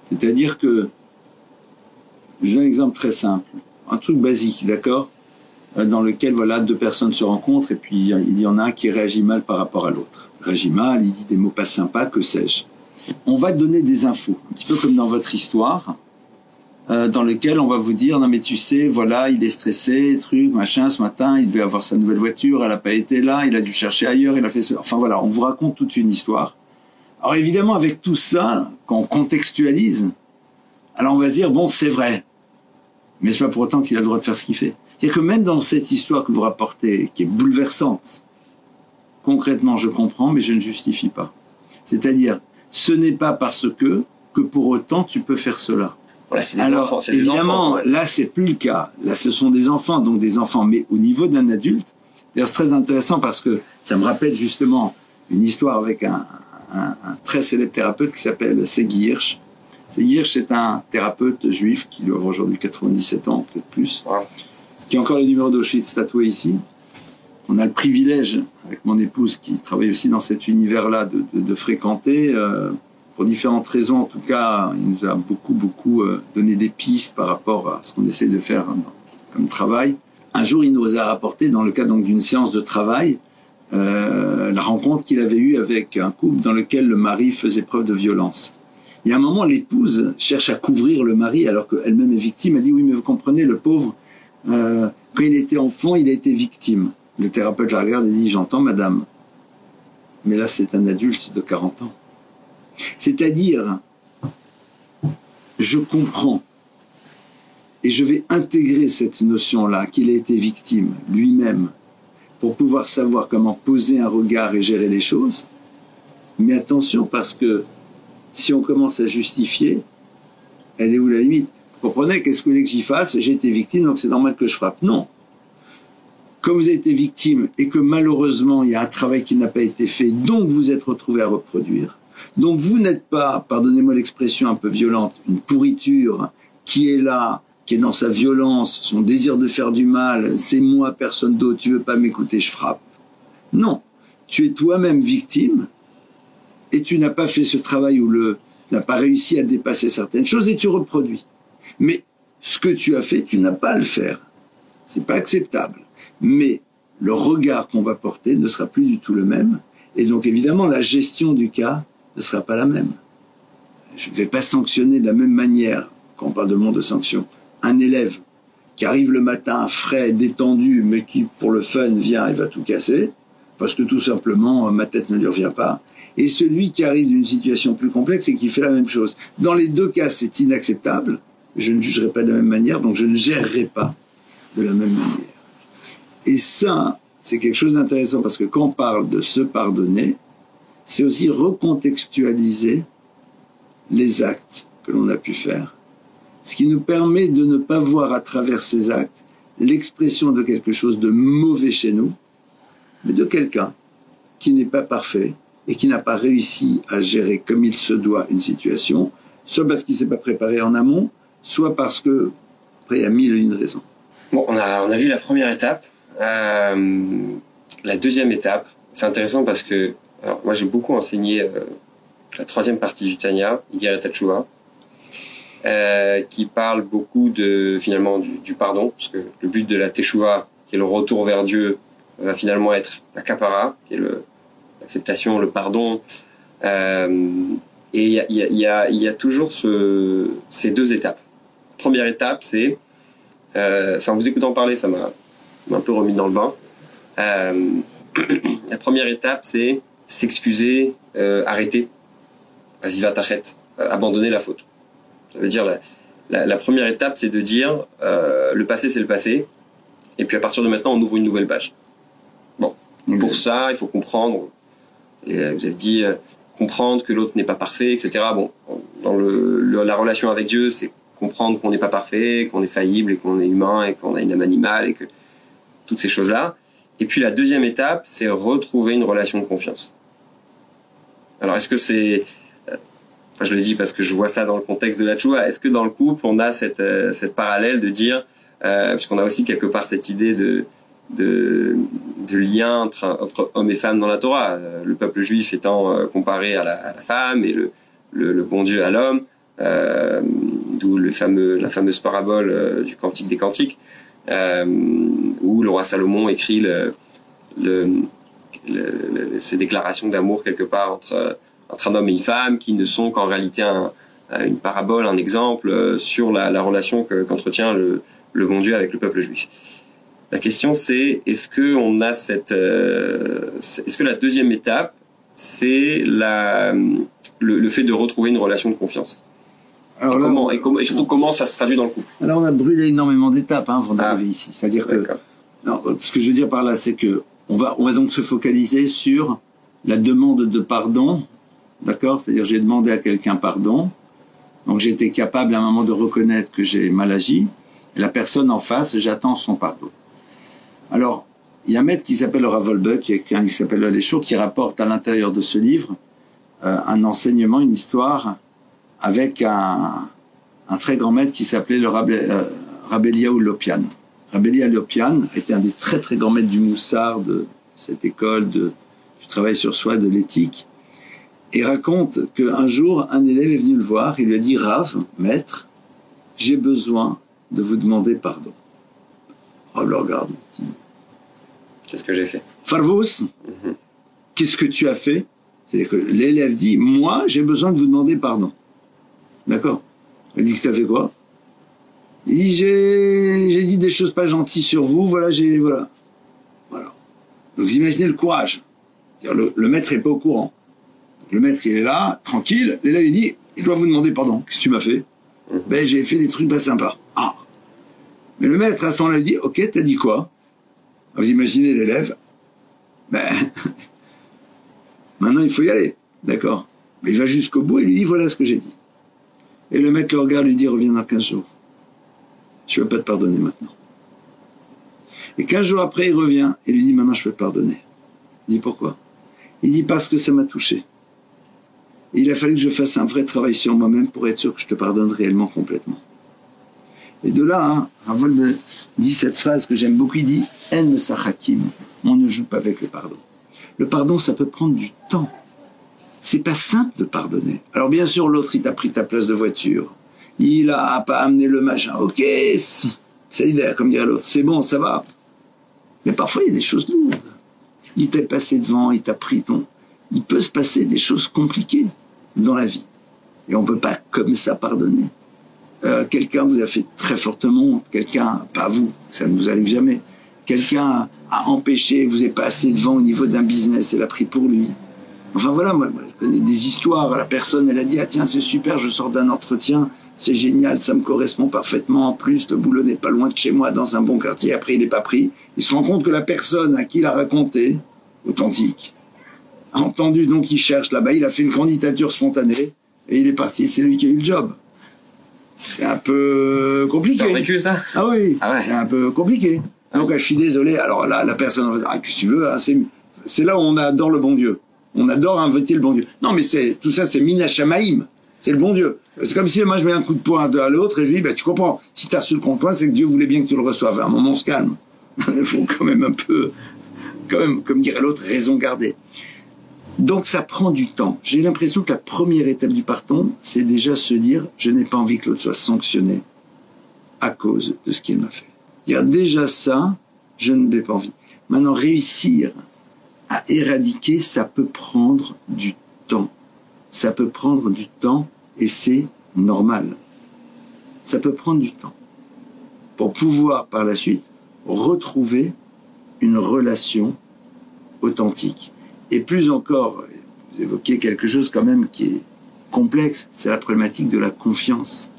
S2: C'est-à-dire que, je donne un exemple très simple, un truc basique, d'accord? Euh, dans lequel voilà deux personnes se rencontrent et puis il y en a un qui réagit mal par rapport à l'autre. Réagit mal, il dit des mots pas sympas, que sais-je. On va donner des infos, un petit peu comme dans votre histoire. Euh, dans lequel on va vous dire non mais tu sais voilà il est stressé truc machin ce matin il devait avoir sa nouvelle voiture elle n'a pas été là il a dû chercher ailleurs il a fait ce... enfin voilà on vous raconte toute une histoire. Alors évidemment avec tout ça quand on contextualise alors on va se dire bon c'est vrai mais c'est pas pour autant qu'il a le droit de faire ce qu'il fait. C'est-à-dire que même dans cette histoire que vous rapportez qui est bouleversante concrètement je comprends mais je ne justifie pas. C'est-à-dire ce n'est pas parce que que pour autant tu peux faire cela alors, évidemment, là, c'est plus le cas. Là, ce sont des enfants, donc des enfants, mais au niveau d'un adulte. D'ailleurs, c'est très intéressant parce que ça me rappelle justement une histoire avec un, un, un très célèbre thérapeute qui s'appelle Segui Hirsch. Segui Hirsch est un thérapeute juif qui doit avoir aujourd'hui 97 ans, peut-être plus, qui a encore le numéro d'Auschwitz tatoué ici. On a le privilège, avec mon épouse qui travaille aussi dans cet univers-là, de, de, de fréquenter. Euh, pour différentes raisons, en tout cas, il nous a beaucoup, beaucoup euh, donné des pistes par rapport à ce qu'on essaie de faire comme travail. Un jour, il nous a rapporté, dans le cadre donc d'une séance de travail, euh, la rencontre qu'il avait eue avec un couple dans lequel le mari faisait preuve de violence. Il y a un moment, l'épouse cherche à couvrir le mari alors qu'elle-même est victime. Elle dit oui, mais vous comprenez, le pauvre, euh, quand il était enfant, il a été victime. Le thérapeute la regarde et dit j'entends, madame, mais là c'est un adulte de 40 ans. C'est-à-dire, je comprends et je vais intégrer cette notion-là, qu'il a été victime lui-même, pour pouvoir savoir comment poser un regard et gérer les choses. Mais attention, parce que si on commence à justifier, elle est où la limite? Vous comprenez Qu'est-ce que vous voulez que j'y fasse? J'ai été victime, donc c'est normal que je frappe. Non. Comme vous avez été victime et que malheureusement il y a un travail qui n'a pas été fait, donc vous êtes retrouvé à reproduire, donc vous n'êtes pas, pardonnez-moi l'expression un peu violente, une pourriture qui est là, qui est dans sa violence, son désir de faire du mal, c'est moi, personne d'autre, tu veux pas m'écouter, je frappe. Non, tu es toi-même victime et tu n'as pas fait ce travail ou le n'as pas réussi à dépasser certaines choses et tu reproduis. Mais ce que tu as fait, tu n'as pas à le faire. C'est pas acceptable. Mais le regard qu'on va porter ne sera plus du tout le même. Et donc évidemment, la gestion du cas ne sera pas la même. Je ne vais pas sanctionner de la même manière, quand on parle de monde de sanction, un élève qui arrive le matin frais, détendu, mais qui, pour le fun, vient et va tout casser, parce que tout simplement, ma tête ne lui revient pas, et celui qui arrive d'une situation plus complexe et qui fait la même chose. Dans les deux cas, c'est inacceptable. Je ne jugerai pas de la même manière, donc je ne gérerai pas de la même manière. Et ça, c'est quelque chose d'intéressant parce que quand on parle de se pardonner, c'est aussi recontextualiser les actes que l'on a pu faire, ce qui nous permet de ne pas voir à travers ces actes l'expression de quelque chose de mauvais chez nous, mais de quelqu'un qui n'est pas parfait et qui n'a pas réussi à gérer comme il se doit une situation, soit parce qu'il ne s'est pas préparé en amont, soit parce que, après, il y a mille et une raisons.
S1: Bon, on a, vu la première étape. Euh, la deuxième étape, c'est intéressant parce que Alors, moi, j'ai beaucoup enseigné euh, la troisième partie du Tanya, Igeret Tachua, euh, qui parle beaucoup de finalement du, pardon, parce que le but de la Teshua, qui est le retour vers Dieu, va finalement être la kapara, qui est l'acceptation, le, pardon. Euh, et il y a, toujours ce, ces deux étapes. Première étape, c'est, euh, en vous écoutant parler, ça m'a un peu remis dans le bain. Euh, la première étape, c'est s'excuser, euh, arrêter, vas-y t'achète, euh, abandonner la faute. Ça veut dire la, la, la première étape, c'est de dire euh, le passé, c'est le passé, et puis à partir de maintenant, on ouvre une nouvelle page. Bon, pour ça, il faut comprendre. Et vous avez dit comprendre que l'autre n'est pas parfait, etc. Bon, dans le, la relation avec Dieu, c'est comprendre qu'on n'est pas parfait, qu'on est faillible et qu'on est humain et qu'on a une âme animale et que toutes ces choses-là. Et puis la deuxième étape, c'est retrouver une relation de confiance. Alors est-ce que c'est, euh, enfin je le dis parce que je vois ça dans le contexte de la choua, est-ce que dans le couple on a cette, euh, cette parallèle de dire, euh, puisqu'on a aussi quelque part cette idée de, de, de lien entre, entre hommes et femmes dans la Torah, euh, le peuple juif étant comparé à la, à la femme et le, le, le, bon Dieu à l'homme, d'où le fameux, la fameuse parabole du Cantique des Cantiques, où le roi Salomon écrit le, le, le, ces déclarations d'amour quelque part entre, entre un homme et une femme qui ne sont qu'en réalité un, une parabole, un exemple euh, sur la, la relation qu'entretient le, le bon Dieu avec le peuple juif. La question c'est est-ce que on a cette euh, est-ce que la deuxième étape c'est la le, le, fait de retrouver une relation de confiance? Alors et, comment, et, comment, et, surtout comment ça se traduit dans le couple?
S2: Alors on a brûlé énormément d'étapes hein, avant d'arriver ah, ici. C'est-à-dire que non, ce que je veux dire par là, c'est que on va on va donc se focaliser sur la demande de pardon, d'accord? C'est-à-dire j'ai demandé à quelqu'un pardon, donc j'ai été capable à un moment de reconnaître que j'ai mal agi, et la personne en face, j'attends son pardon. Alors il y a un maître qui s'appelle Ravolbeck, qui a écrit un livre qui s'appelle Les Choses, qui rapporte à l'intérieur de ce livre euh, un enseignement, une histoire avec un, un très grand maître qui s'appelait le euh, Lopian. Rabelia Lopian était un des très très grands maîtres du Moussard, de cette école de, du travail sur soi, de l'éthique, et raconte qu'un jour, un élève est venu le voir, il lui a dit, Rav, maître, j'ai besoin de vous demander pardon. Oh, le regarde.
S1: Qu'est-ce que j'ai fait
S2: Farvos, mm -hmm. qu'est-ce que tu as fait? C'est-à-dire que l'élève dit, moi, j'ai besoin de vous demander pardon. D'accord? Il dit que t'as fait quoi? J'ai dit des choses pas gentilles sur vous, voilà, j'ai voilà. Voilà. Donc vous imaginez le courage. Le, le, maître est pas au courant. le maître il est là, tranquille, l'élève il dit je dois vous demander pardon, qu'est-ce que tu m'as fait? Mmh. Ben j'ai fait des trucs pas sympas. Ah. Mais le maître à ce moment-là dit ok, t'as dit quoi? Vous imaginez l'élève Ben maintenant il faut y aller, d'accord Mais il va jusqu'au bout et lui dit voilà ce que j'ai dit. Et le mec le regarde, lui dit, reviens dans 15 jours. Je ne vais pas te pardonner maintenant. Et 15 jours après, il revient et lui dit, maintenant je peux te pardonner. Il dit, pourquoi? Il dit, parce que ça m'a touché. Et il a fallu que je fasse un vrai travail sur moi-même pour être sûr que je te pardonne réellement complètement. Et de là, hein, Ravol me dit cette phrase que j'aime beaucoup, il dit « En sachakim » on ne joue pas avec le pardon. Le pardon, ça peut prendre du temps c'est pas simple de pardonner. Alors bien sûr, l'autre, il t'a pris ta place de voiture. Il a pas amené le machin. Ok, c'est comme dirait l'autre. C'est bon, ça va. Mais parfois, il y a des choses lourdes. Il t'est passé devant, il t'a pris ton... Il peut se passer des choses compliquées dans la vie. Et on peut pas comme ça pardonner. Euh, quelqu'un vous a fait très fortement, quelqu'un, pas vous, ça ne vous arrive jamais. Quelqu'un a empêché, vous est passé devant au niveau d'un business et l'a pris pour lui. Enfin voilà, moi, je connais des histoires. La personne, elle a dit, ah tiens, c'est super, je sors d'un entretien, c'est génial, ça me correspond parfaitement. En plus, le boulot n'est pas loin de chez moi, dans un bon quartier. Après, il n'est pas pris. Il se rend compte que la personne à qui il a raconté, authentique, a entendu, donc il cherche là-bas, il a fait une candidature spontanée, et il est parti. C'est lui qui a eu le job. C'est un peu compliqué.
S1: T'as vécu ça?
S2: Ah oui, ah ouais. c'est un peu compliqué. Ah donc, je suis désolé. Alors là, la personne va dire, ah, que tu veux, hein, c'est là où on adore le bon Dieu. On adore inviter le bon Dieu. Non, mais c'est tout ça, c'est Minachamaïm. C'est le bon Dieu. C'est comme si moi je mets un coup de poing à l'autre et je dis, bah, tu comprends, si tu as reçu le coup de poing, c'est que Dieu voulait bien que tu le reçoives. À un moment, on se calme. Il faut quand même un peu, quand même, comme dirait l'autre, raison garder. Donc ça prend du temps. J'ai l'impression que la première étape du pardon, c'est déjà se dire je n'ai pas envie que l'autre soit sanctionné à cause de ce qu'il m'a fait. Il y a déjà ça, je ne l'ai pas envie. Maintenant, réussir à éradiquer, ça peut prendre du temps. Ça peut prendre du temps et c'est normal. Ça peut prendre du temps. Pour pouvoir par la suite retrouver une relation authentique. Et plus encore, vous évoquez quelque chose quand même qui est complexe, c'est la problématique de la confiance.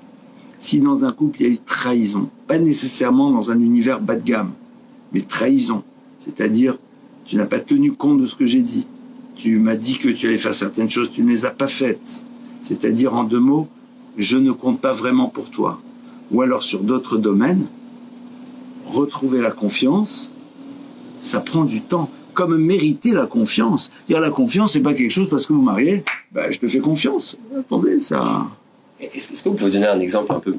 S2: Si dans un couple il y a eu trahison, pas nécessairement dans un univers bas de gamme, mais trahison, c'est-à-dire tu n'as pas tenu compte de ce que j'ai dit, tu m'as dit que tu allais faire certaines choses, tu ne les as pas faites, c'est-à-dire en deux mots, je ne compte pas vraiment pour toi. Ou alors sur d'autres domaines, retrouver la confiance, ça prend du temps comme mériter la confiance. Dire la confiance, c'est pas quelque chose parce que vous mariez, ben, je te fais confiance. Attendez, ça.
S1: Est-ce que vous pouvez donner un exemple un peu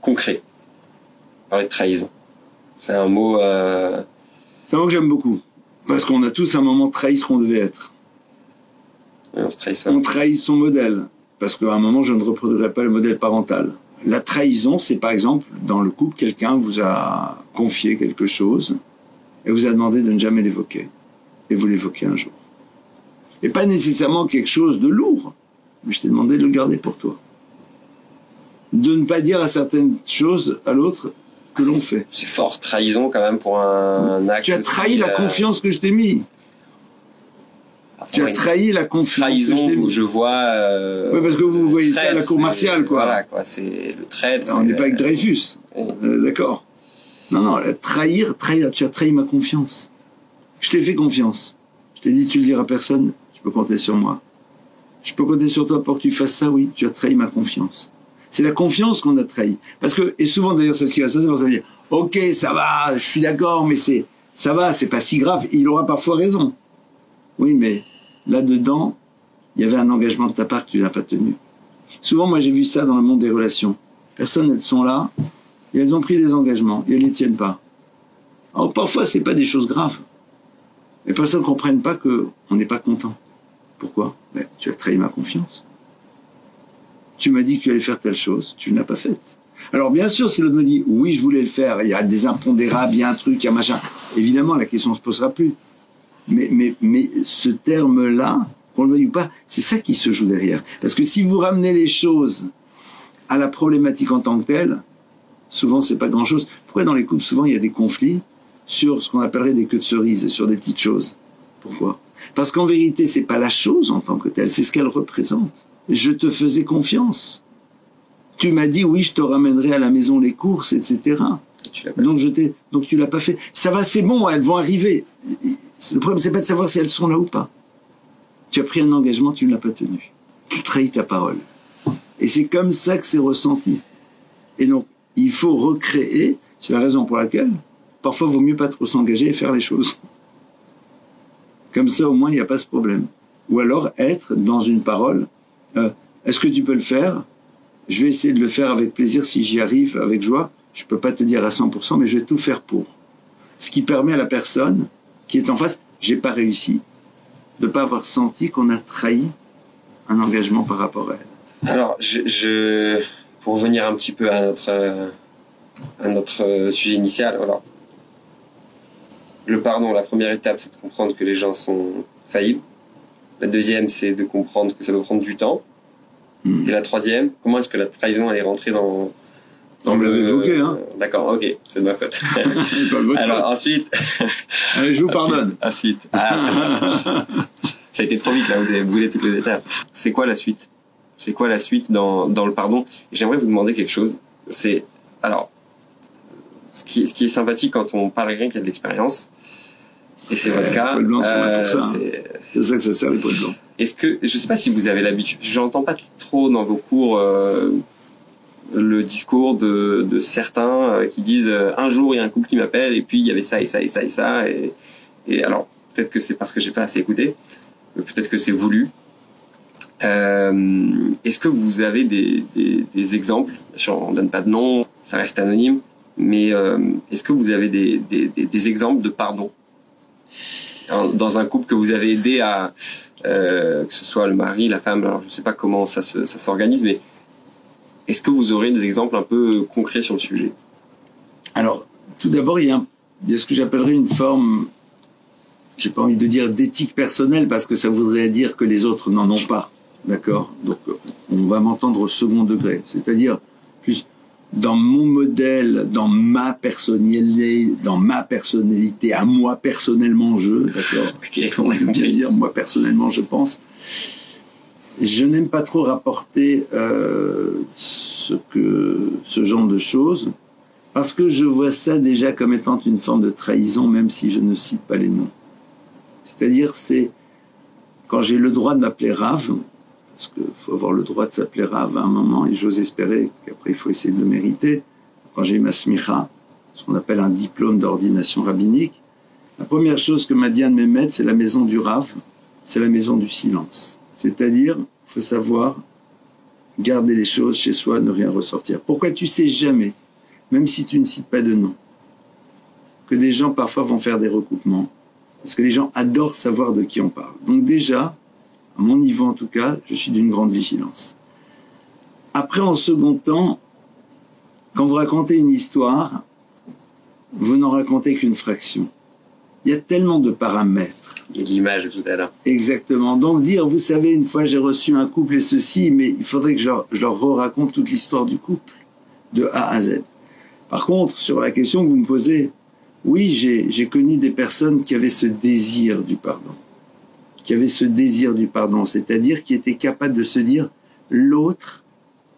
S1: concret? Parler de trahison. C'est un mot. Euh...
S2: C'est un mot que j'aime beaucoup. Parce qu'on a tous un moment trahi ce qu'on devait être.
S1: on, trahit
S2: on trahit son modèle. Parce qu'à un moment, je ne reproduirai pas le modèle parental. La trahison, c'est par exemple, dans le couple, quelqu'un vous a confié quelque chose et vous a demandé de ne jamais l'évoquer et vous l'évoquez un jour. Et pas nécessairement quelque chose de lourd, mais je t'ai demandé de le garder pour toi. De ne pas dire à certaines choses à l'autre que l'on fait.
S1: C'est fort, trahison quand même pour un, acte.
S2: Tu as trahi la euh, confiance que je t'ai mis. Tu as trahi la confiance.
S1: Trahison, je, je vois.
S2: Euh, oui, parce que vous voyez ça à la cour martiale, quoi.
S1: Voilà, quoi. C'est le traître.
S2: On n'est pas avec Dreyfus. Euh, d'accord. Non, non, trahir, trahir, tu as trahi ma confiance. Je t'ai fait confiance. Je t'ai dit, tu le diras à personne, tu peux compter sur moi. Je peux compter sur toi pour que tu fasses ça, oui, tu as trahi ma confiance. C'est la confiance qu'on a trahi. Parce que, et souvent d'ailleurs, c'est ce qui va se passer, on va dire, ok, ça va, je suis d'accord, mais c'est, ça va, c'est pas si grave, il aura parfois raison. Oui, mais là-dedans, il y avait un engagement de ta part que tu n'as pas tenu. Souvent, moi, j'ai vu ça dans le monde des relations. Personnes, elles sont là, et elles ont pris des engagements, et elles ne les tiennent pas. Alors, parfois, c'est pas des choses graves. Les personnes ne comprennent pas qu'on n'est pas content. Pourquoi? Ben, Tu as trahi ma confiance. Tu m'as dit que tu allais faire telle chose, tu ne l'as pas faite. Alors bien sûr, si l'autre me dit oui, je voulais le faire, il y a des impondérables, il y a un truc, il y a machin, évidemment, la question ne se posera plus. Mais, mais, mais ce terme-là, qu'on le veuille ou pas, c'est ça qui se joue derrière. Parce que si vous ramenez les choses à la problématique en tant que telle, souvent c'est pas grand-chose. Pourquoi dans les couples, souvent il y a des conflits sur ce qu'on appellerait des queues de cerises, sur des petites choses? Pourquoi? Parce qu'en vérité, c'est pas la chose en tant que telle, c'est ce qu'elle représente. Je te faisais confiance. Tu m'as dit oui, je te ramènerai à la maison les courses, etc. Donc je t'ai, donc tu l'as pas fait. Ça va, c'est bon, elles vont arriver. Le problème, c'est pas de savoir si elles sont là ou pas. Tu as pris un engagement, tu ne l'as pas tenu. Tu trahis ta parole. Et c'est comme ça que c'est ressenti. Et donc, il faut recréer. C'est la raison pour laquelle parfois, il vaut mieux pas trop s'engager et faire les choses. Comme ça, au moins, il n'y a pas ce problème. Ou alors être dans une parole. Euh, est-ce que tu peux le faire? Je vais essayer de le faire avec plaisir si j'y arrive avec joie. Je peux pas te dire à 100%, mais je vais tout faire pour. Ce qui permet à la personne qui est en face, j'ai pas réussi, de pas avoir senti qu'on a trahi un engagement par rapport à elle.
S1: Alors, je, pour revenir un petit peu à notre à notre sujet initial, alors le pardon, la première étape, c'est de comprendre que les gens sont faillibles. La deuxième, c'est de comprendre que ça doit prendre du temps. Hmm. Et la troisième, comment est-ce que la trahison est rentrée dans
S2: dans le évoqué, hein.
S1: D'accord, ok, c'est de ma faute. Alors ensuite.
S2: Allez, je vous pardonne.
S1: Ensuite. Ah, ça a été trop vite là, vous avez boulé toutes les étapes. C'est quoi la suite? C'est quoi la suite dans, dans le pardon? J'aimerais vous demander quelque chose. C'est alors ce qui, ce qui est sympathique quand on parle à quelqu'un qui a de l'expérience, et c'est votre cas.
S2: Euh, c'est ça que ça sert les poils blancs.
S1: Est-ce que je sais pas si vous avez l'habitude, j'entends pas trop dans vos cours euh, le discours de, de certains euh, qui disent euh, un jour il y a un couple qui m'appelle et puis il y avait ça et ça et ça et ça et, et alors peut-être que c'est parce que j'ai pas assez écouté, peut-être que c'est voulu. Euh, Est-ce que vous avez des, des, des exemples on donne pas de nom, ça reste anonyme, mais euh, est-ce que vous avez des, des, des exemples de pardon? Dans un couple que vous avez aidé à, euh, que ce soit le mari, la femme. Alors je sais pas comment ça s'organise, mais est-ce que vous aurez des exemples un peu concrets sur le sujet?
S2: Alors, tout d'abord, il y, a ce que j'appellerais une forme, j'ai pas envie de dire d'éthique personnelle, parce que ça voudrait dire que les autres n'en ont pas. D'accord? Donc, on va m'entendre au second degré. C'est-à-dire, plus dans mon modèle, dans ma personnalité, dans ma personnalité, à moi personnellement je, d'accord? On va bien dire moi personnellement je pense. Je n'aime pas trop rapporter euh, ce genre de choses parce que je vois ça déjà comme étant une forme de trahison, même si je ne cite pas les noms. C'est-à-dire, c'est quand j'ai le droit de m'appeler Rav, parce qu'il faut avoir le droit de s'appeler Rav à un moment, et j'ose espérer qu'après il faut essayer de le mériter. Quand j'ai ma smicha, ce qu'on appelle un diplôme d'ordination rabbinique, la première chose que m'a dit un de mes maîtres, c'est la maison du Rav, c'est la maison du silence. C'est-à-dire, faut savoir garder les choses chez soi, ne rien ressortir. Pourquoi tu sais jamais, même si tu ne cites pas de nom, que des gens parfois vont faire des recoupements, parce que les gens adorent savoir de qui on parle? Donc déjà, à mon niveau en tout cas, je suis d'une grande vigilance. Après, en second temps, quand vous racontez une histoire, vous n'en racontez qu'une fraction. Il y a tellement de paramètres.
S1: Il y a l'image tout à l'heure.
S2: Exactement. Donc dire, vous savez, une fois j'ai reçu un couple et ceci, mais il faudrait que je leur, je leur raconte toute l'histoire du couple, de A à Z. Par contre, sur la question que vous me posez, oui, j'ai connu des personnes qui avaient ce désir du pardon qui avait ce désir du pardon, c'est-à-dire qui était capable de se dire l'autre,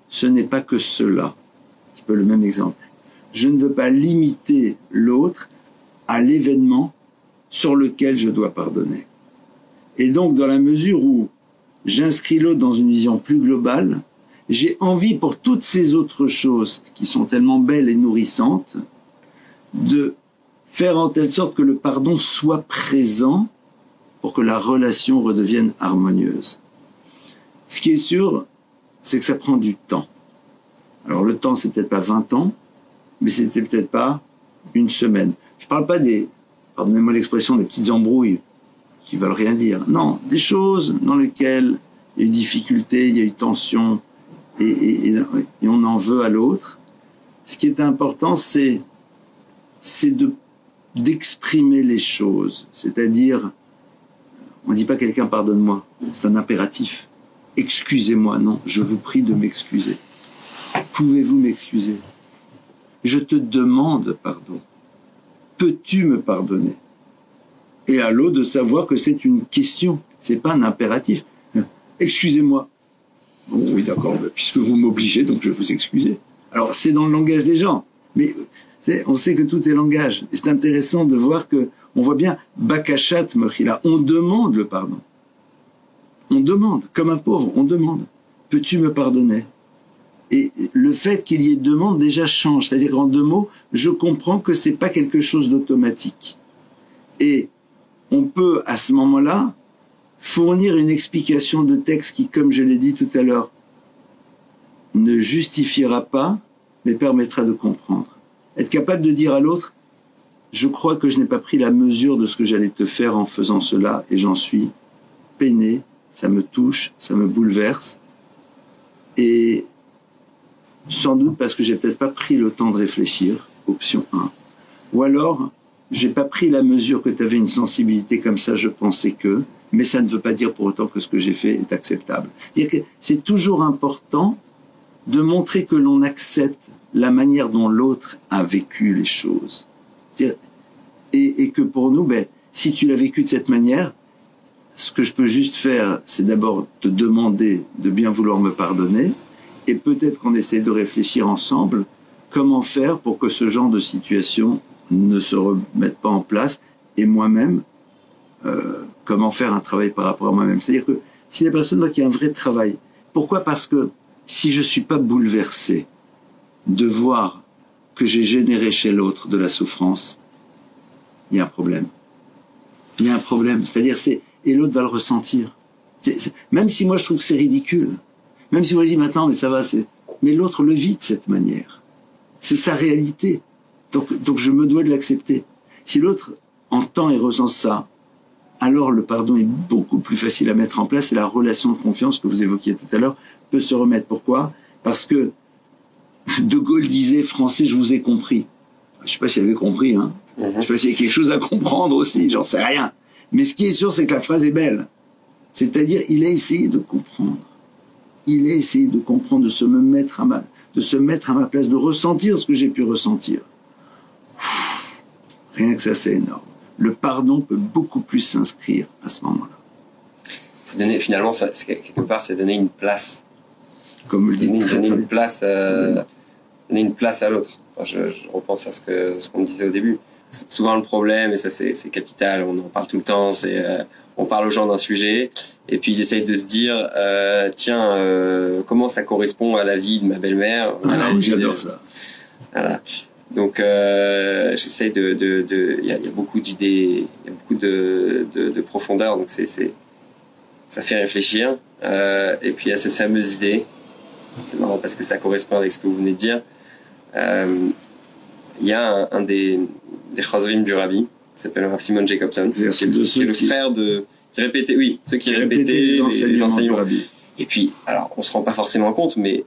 S2: ce n'est pas que cela. Un petit peu le même exemple. Je ne veux pas limiter l'autre à l'événement sur lequel je dois pardonner. Et donc, dans la mesure où j'inscris l'autre dans une vision plus globale, j'ai envie pour toutes ces autres choses qui sont tellement belles et nourrissantes, de faire en telle sorte que le pardon soit présent pour que la relation redevienne harmonieuse. Ce qui est sûr, c'est que ça prend du temps. Alors le temps, c'est peut-être pas 20 ans, mais c'était peut-être pas une semaine. Je parle pas des, pardonnez-moi l'expression, des petites embrouilles qui veulent rien dire. Non, des choses dans lesquelles il y a eu difficulté, il y a eu tension, et, et on en veut à l'autre. Ce qui est important, c'est, c'est de, d'exprimer les choses, c'est-à-dire on ne dit pas quelqu'un pardonne-moi. C'est un impératif. Excusez-moi, non. Je vous prie de m'excuser. Pouvez-vous m'excuser? Je te demande pardon. Peux-tu me pardonner? Et à l'autre de savoir que c'est une question, c'est pas un impératif. Excusez-moi. oui, d'accord, puisque vous m'obligez, donc je vais vous excuser. Alors, c'est dans le langage des gens. Mais on sait que tout est langage. C'est intéressant de voir que on voit bien Bakashat Mechila. On demande le pardon. On demande, comme un pauvre, on demande. Peux-tu me pardonner? Et le fait qu'il y ait demande déjà change. C'est-à-dire en deux mots, je comprends que c'est pas quelque chose d'automatique. Et on peut à ce moment-là fournir une explication de texte qui, comme je l'ai dit tout à l'heure, ne justifiera pas, mais permettra de comprendre. Être capable de dire à l'autre, je crois que je n'ai pas pris la mesure de ce que j'allais te faire en faisant cela et j'en suis peiné, ça me touche, ça me bouleverse. Et sans doute parce que j'ai peut-être pas pris le temps de réfléchir, option 1. Ou alors, j'ai pas pris la mesure que tu avais une sensibilité comme ça, je pensais que, mais ça ne veut pas dire pour autant que ce que j'ai fait est acceptable. C'est toujours important de montrer que l'on accepte la manière dont l'autre a vécu les choses. Et, que pour nous, ben, si tu l'as vécu de cette manière, ce que je peux juste faire, c'est d'abord te demander de bien vouloir me pardonner, et peut-être qu'on essaie de réfléchir ensemble comment faire pour que ce genre de situation ne se remette pas en place, et moi-même, euh, comment faire un travail par rapport à moi-même. C'est-à-dire que si la personne voit qu'il y a un vrai travail, pourquoi Parce que si je suis pas bouleversé de voir que j'ai généré chez l'autre de la souffrance, il y a un problème. Il y a un problème. C'est-à-dire, c'est, et l'autre va le ressentir. même si moi je trouve que c'est ridicule, même si je dis maintenant, mais ça va, c'est, mais l'autre le vit de cette manière. C'est sa réalité. Donc, donc je me dois de l'accepter. Si l'autre entend et ressent ça, alors le pardon est beaucoup plus facile à mettre en place et la relation de confiance que vous évoquiez tout à l'heure peut se remettre. Pourquoi? Parce que De Gaulle disait Français, je vous ai compris. Je sais pas s'il avait compris, hein. Je sais pas s'il y a quelque chose à comprendre aussi, j'en sais rien. Mais ce qui est sûr, c'est que la phrase est belle. C'est-à-dire, il a essayé de comprendre. Il a essayé de comprendre, de se mettre à ma, de se mettre à ma place, de ressentir ce que j'ai pu ressentir. Rien que ça, c'est énorme. Le pardon peut beaucoup plus s'inscrire à ce moment-là.
S1: C'est donner, finalement, ça, quelque part, c'est donner une place.
S2: Comme vous le dites.
S1: Donner,
S2: très,
S1: donner
S2: très
S1: une place, euh, donner une place à l'autre. Enfin, je, je repense à ce que ce qu'on disait au début. Souvent le problème, et ça c'est c'est capital, on en parle tout le temps, c'est euh, on parle aux gens d'un sujet, et puis ils essayent de se dire, euh, tiens, euh, comment ça correspond à la vie de ma belle-mère?
S2: Ah oui,
S1: vie de-
S2: j'adore ça.
S1: Voilà. Donc euh, j'essaie de, de, de, il y a, y a beaucoup d'idées, il y a beaucoup de, de, de profondeur, donc c'est, c'est, ça fait réfléchir. Euh, et puis il y a cette fameuse idée, c'est marrant parce que ça correspond avec ce que vous venez de dire. Euh, il y a un, un des, des du Rabbi, s'appelle Rav Simon Jacobson, qui
S2: C'est
S1: est,
S2: de
S1: qui est
S2: ceux
S1: le frère de, qui répétait, oui, ceux qui, répétaient les, les
S2: enseignements du
S1: enseignements.
S2: Rabbi.
S1: Et puis, alors, on se rend pas forcément compte, mais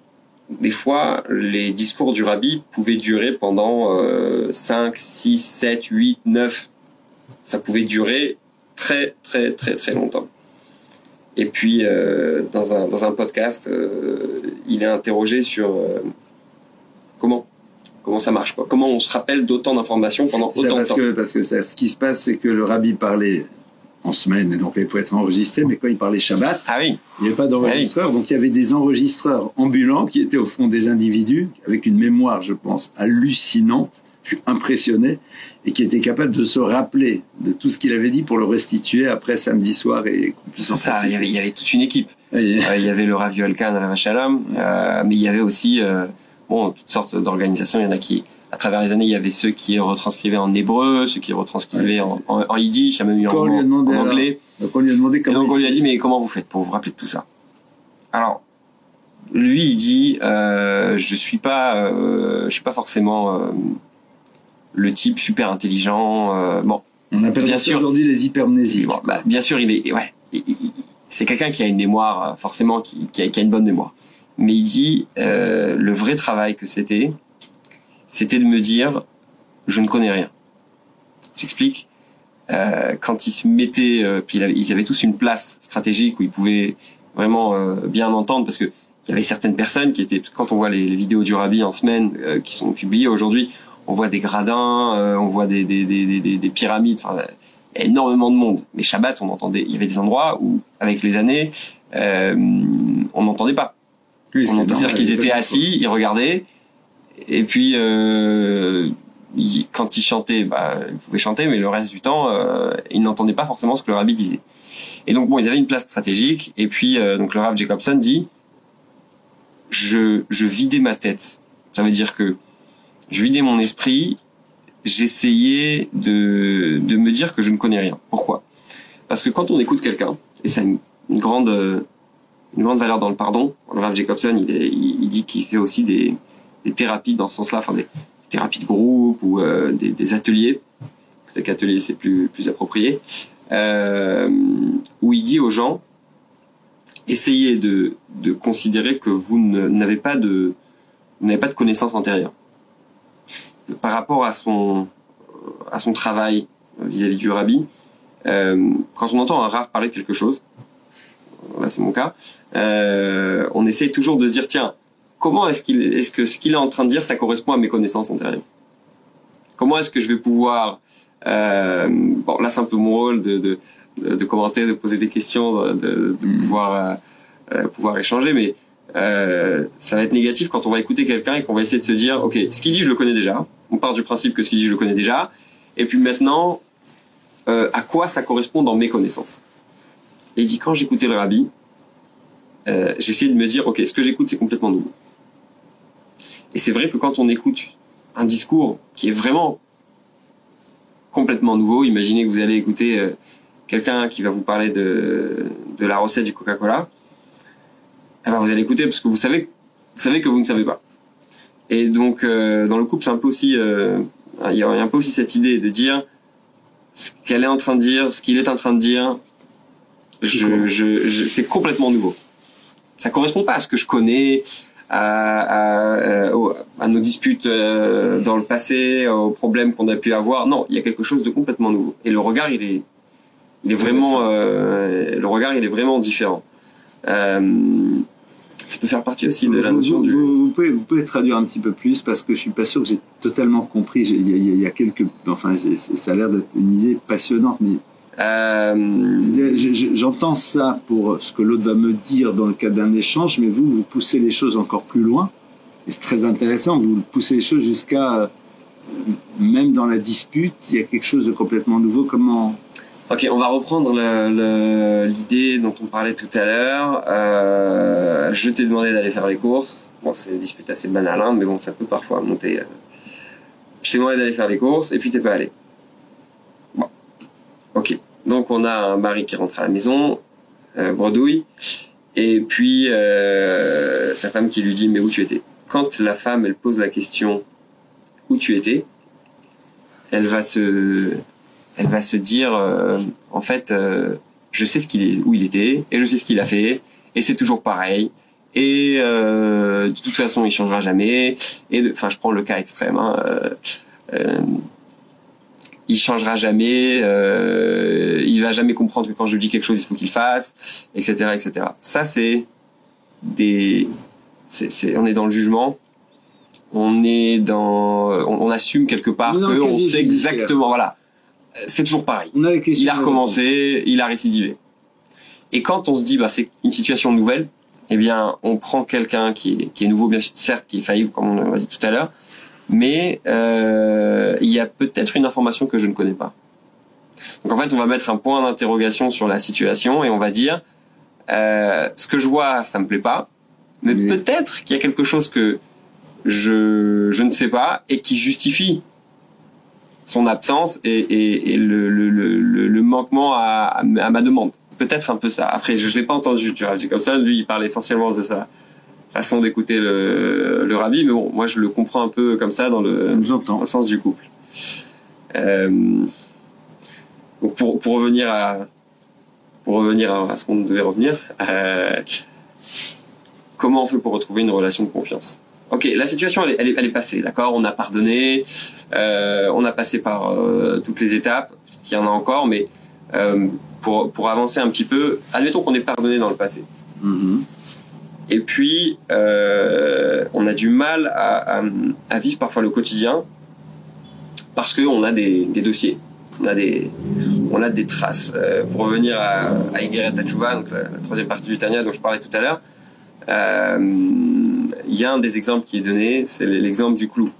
S1: des fois, les discours du rabbi pouvaient durer pendant euh, 5, 6, 7, 8, 9. Ça pouvait durer très, très, très, très longtemps. Et puis, euh, dans, un, dans un podcast, euh, il est interrogé sur euh, comment comment ça marche, quoi? Comment on se rappelle d'autant d'informations pendant autant de temps?
S2: que, parce que ça- ce qui se passe, c'est que le rabbi parlait en semaine, et donc il pouvait être enregistré, mais quand il parlait Shabbat,
S1: Ah oui,
S2: il n'y avait pas d'enregistreur, donc il y avait des enregistreurs ambulants qui étaient au fond des individus, avec une mémoire, je pense, hallucinante, je suis impressionné, et qui étaient capables de se rappeler de tout ce qu'il avait dit pour le restituer après samedi soir et qu'on puisse
S1: c'est
S2: en
S1: ça. Il y, avait, il y avait toute une équipe. Euh, il y avait le Rav Yoel Khan à la euh, mais il y avait aussi euh, bon toutes sortes d'organisations. Il y en a qui, à travers les années, il y avait ceux qui retranscrivaient en hébreu, ceux qui retranscrivaient en, en, en yiddish, il y a même eu en, en
S2: alors,
S1: anglais.
S2: Donc on lui a demandé
S1: Et
S2: comment
S1: donc on lui a dit mais comment vous faites pour vous rappeler de tout ça? Alors lui il dit euh, je suis pas euh, je suis pas forcément euh, le type super intelligent. bon
S2: On appelle
S1: Bien sûr.
S2: aujourd'hui les hypermnésiques.
S1: Bon, bah, bien sûr, il est, ouais, c'est quelqu'un qui a une mémoire, forcément, qui, qui, a, qui a une bonne mémoire. Mais il dit, euh, le vrai travail que c'était, c'était de me dire, je ne connais rien. J'explique. Euh, quand ils se mettaient, euh, puis ils avaient tous une place stratégique où ils pouvaient vraiment euh, bien entendre, parce que il y avait certaines personnes qui étaient, quand on voit les, vidéos du Rabbi en semaine euh, qui sont publiées aujourd'hui, on voit des gradins, euh, on voit des, des, des, des, des pyramides, enfin énormément de monde. Mais Shabbat, on entendait, il y avait des endroits où, avec les années, euh, on n'entendait pas.
S2: Oui, ce
S1: On
S2: qui est
S1: entendait dire
S2: normal,
S1: qu'ils étaient assis, ils regardaient, et puis euh, ils- quand ils chantaient, bah, ils pouvaient chanter, mais le reste du temps, euh, ils n'entendaient pas forcément ce que le rabbi disait. Et donc bon, ils avaient une place stratégique, et puis euh, donc le Rav Jacobson dit, je, je vidais ma tête. Ça veut dire que je vidais mon esprit, j'essayais de, de me dire que je ne connais rien. Pourquoi? Parce que quand on écoute quelqu'un, et ça a une, une grande, euh, une grande valeur dans le pardon, le Rav Jacobson, il, dit qu'il fait aussi des, thérapies dans ce sens-là, enfin des, thérapies de groupe ou euh, des, ateliers. Peut-être qu'atelier c'est plus, approprié. Euh, où il dit aux gens, essayez de, considérer que vous n'avez pas de, n'avez pas connaissances antérieures. Par rapport à son, travail vis-à-vis du rabbi, euh, quand on entend un rave parler de quelque chose, là c'est mon cas, euh, on essaye toujours de se dire tiens, comment est-ce qu'il est-ce que ce qu'il est en train de dire ça correspond à mes connaissances antérieures? Comment est-ce que je vais pouvoir euh, bon là c'est un peu mon rôle de, de, de, commenter, de poser des questions, de, de, de pouvoir euh, euh, pouvoir échanger, mais euh, ça va être négatif quand on va écouter quelqu'un et qu'on va essayer de se dire ok ce qu'il dit je le connais déjà. On part du principe que ce qu'il dit je le connais déjà, et puis maintenant euh, à quoi ça correspond dans mes connaissances? Et il dit quand j'écoutais le rabbi, euh, j'essayais de me dire, ok, ce que j'écoute, c'est complètement nouveau. Et c'est vrai que quand on écoute un discours qui est vraiment complètement nouveau, imaginez que vous allez écouter euh, quelqu'un qui va vous parler de, de la recette du Coca-Cola, eh ben, vous allez écouter parce que vous savez, vous savez que vous ne savez pas. Et donc, euh, dans le couple, c'est un peu aussi, euh, il y a un peu aussi cette idée de dire, ce qu'elle est en train de dire, ce qu'il est en train de dire, je, je, je- c'est complètement nouveau. Ça correspond pas à ce que je connais, à, à, euh, à nos disputes euh, dans le passé, aux problèmes qu'on a pu avoir. Non, il y a quelque chose de complètement nouveau. Et le regard, il est, il est vraiment, euh, le regard, il est vraiment différent. Euh, ça peut faire partie aussi de la notion
S2: vous-
S1: du.
S2: vous- pouvez, vous pouvez traduire un petit peu plus parce que je suis pas sûr que j'ai totalement compris. Il y, a- il y quelques, enfin, ça a l'air d'être une idée passionnante, mais
S1: Euh,
S2: je- je- j'entends ça pour ce que l'autre va me dire dans le cadre d'un échange, mais vous, vous poussez les choses encore plus loin. Et c'est très intéressant. Vous poussez les choses jusqu'à euh, même dans la dispute, il y a quelque chose de complètement nouveau. Comment?
S1: Ok, on va reprendre l'idée dont on parlait tout à l'heure. Euh, je t'ai demandé d'aller faire les courses. Bon, c'est une dispute assez banale, hein, mais bon, ça peut parfois monter. Je t'ai demandé d'aller faire les courses et puis t'es pas allé. Bon, ok. Donc on a un mari qui rentre à la maison, euh, bredouille, et puis euh, sa femme qui lui dit mais où tu étais? Quand la femme elle pose la question où tu étais, elle va se dire euh, en fait euh, je sais ce qu'il est où il était et je sais ce qu'il a fait et c'est toujours pareil et euh, de toute façon il changera jamais et enfin je prends le cas extrême hein, euh, euh, il changera jamais euh, il va jamais comprendre que quand je lui dis quelque chose il faut qu'il fasse etc etc ça c'est des c'est, on est dans le jugement. On est dans on, on assume quelque part que on sait exactement voilà. C'est toujours pareil.
S2: On a
S1: il a recommencé, il a récidivé. Et quand on se dit, bah, c'est une situation nouvelle, eh bien, on prend quelqu'un qui est, qui est nouveau, bien sûr, certes, qui est faillible, comme on l'a dit tout à l'heure, mais euh, il y a peut-être une information que je ne connais pas. Donc en fait, on va mettre un point d'interrogation sur la situation et on va dire, euh, ce que je vois, ça me plaît pas, mais, peut-être qu'il y a quelque chose que je, je ne sais pas et qui justifie son absence et, et, et le, le, le, le- le manquement à, à ma demande. Peut-être un peu ça. Après, je, je l'ai pas entendu, tu vois. J'ai comme ça, lui, il parle essentiellement de sa façon d'écouter le, le rabbi, mais bon, moi, je le comprends un peu comme ça dans le, dans le sens du couple. Euh, donc pour, pour revenir à pour revenir à, à ce qu'on devait revenir, euh, comment on fait pour retrouver une relation de confiance? Ok, la situation elle est, elle est, elle est passée, d'accord? On a pardonné, euh, on a passé par toutes les étapes, il y en a encore, mais pour pour avancer un petit peu, admettons qu'on est pardonné dans le passé.
S2: Mhm.
S1: Et puis, euh, on a du mal à, à, à vivre parfois le quotidien parce qu'on a des, des dossiers, on a des, on a des traces. Euh, pour revenir à, à Tachouva, donc la, la troisième partie du Tania dont je parlais tout à l'heure, euh, il y a un des exemples qui est donné, c'est l'exemple du clou.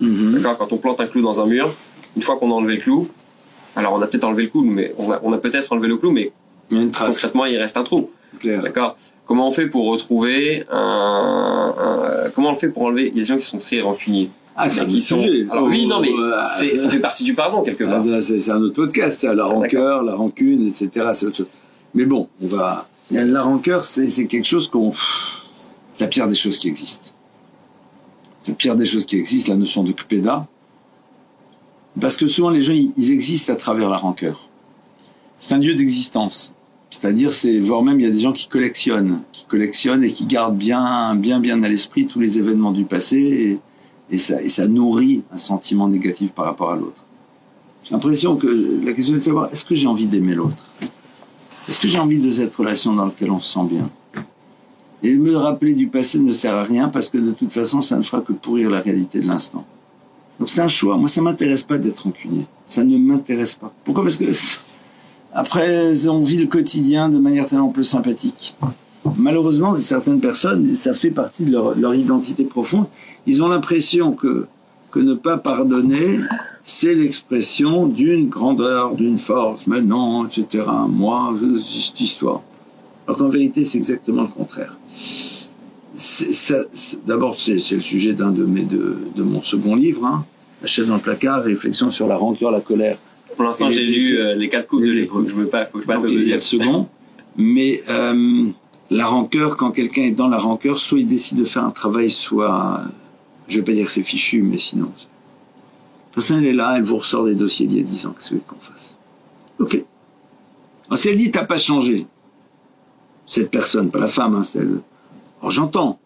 S1: D'accord? Quand on plante un clou dans un mur, une fois qu'on a enlevé le clou, alors on a peut-être enlevé le clou, mais on a, on a peut-être enlevé le clou, mais
S2: une trace.
S1: concrètement il reste un trou. D'accord? Comment on fait pour retrouver un, un- comment on fait pour enlever Il y a des gens qui sont très rancuniers,
S2: Ah, c'est
S1: qui sont. Alors oui, non, mais
S2: euh,
S1: c'est, ça fait partie du pardon quelque
S2: Ah,
S1: part.
S2: ça, c'est un autre podcast, ça, la rancœur, la rancune, etc. C'est autre chose. Mais bon, on va. La rancœur, c'est c'est quelque chose qu'on. C'est la pire des choses qui existent. C'est la pire des choses qui existent, la notion de kpeda. Parce que souvent, les gens, ils existent à travers la rancœur. C'est un lieu d'existence. C'est-à-dire, c'est, voire même, il y a des gens qui collectionnent, qui collectionnent et qui gardent bien, bien, bien à l'esprit tous les événements du passé et, ça nourrit un sentiment négatif par rapport à l'autre. J'ai l'impression que la question est de savoir est-ce que j'ai envie d'aimer l'autre? Est-ce que j'ai envie de cette relation dans laquelle on se sent bien? Et me rappeler du passé ne sert à rien parce que de toute façon, ça ne fera que pourrir la réalité de l'instant. Donc c'est un choix. Moi, ça m'intéresse pas d'être rancunier. Ça ne m'intéresse pas. Pourquoi? Parce que après, on vit le quotidien de manière tellement peu sympathique. Malheureusement, certaines personnes, ça fait partie de leur, identité profonde, ils ont l'impression que, que ne pas pardonner, c'est l'expression d'une grandeur, d'une force, mais non, etc. Moi, cette histoire. Alors qu'en vérité, c'est exactement le contraire. D'abord, c'est c'est le sujet d'un de mes de, de mon second livre, hein, La chef dans le placard, réflexion sur la rancœur, la colère
S1: Pour l'instant, j'ai lu euh, les quatre coupes de l'épreuve. Je veux pas, faut que je passe au
S2: donc, il y a
S1: deuxième.
S2: second. Mais euh, la rancœur, quand quelqu'un est dans la rancœur, soit il décide de faire un travail, soit, je vais pas dire que c'est fichu, mais sinon, personne, est là, elle vous ressort des dossiers d'il y a 10 ans. Qu'est-ce que qu'on fasse? Ok. Alors, si elle dit, t'as pas changé, cette personne, pas la femme, hein, c'est elle. Alors, j'entends.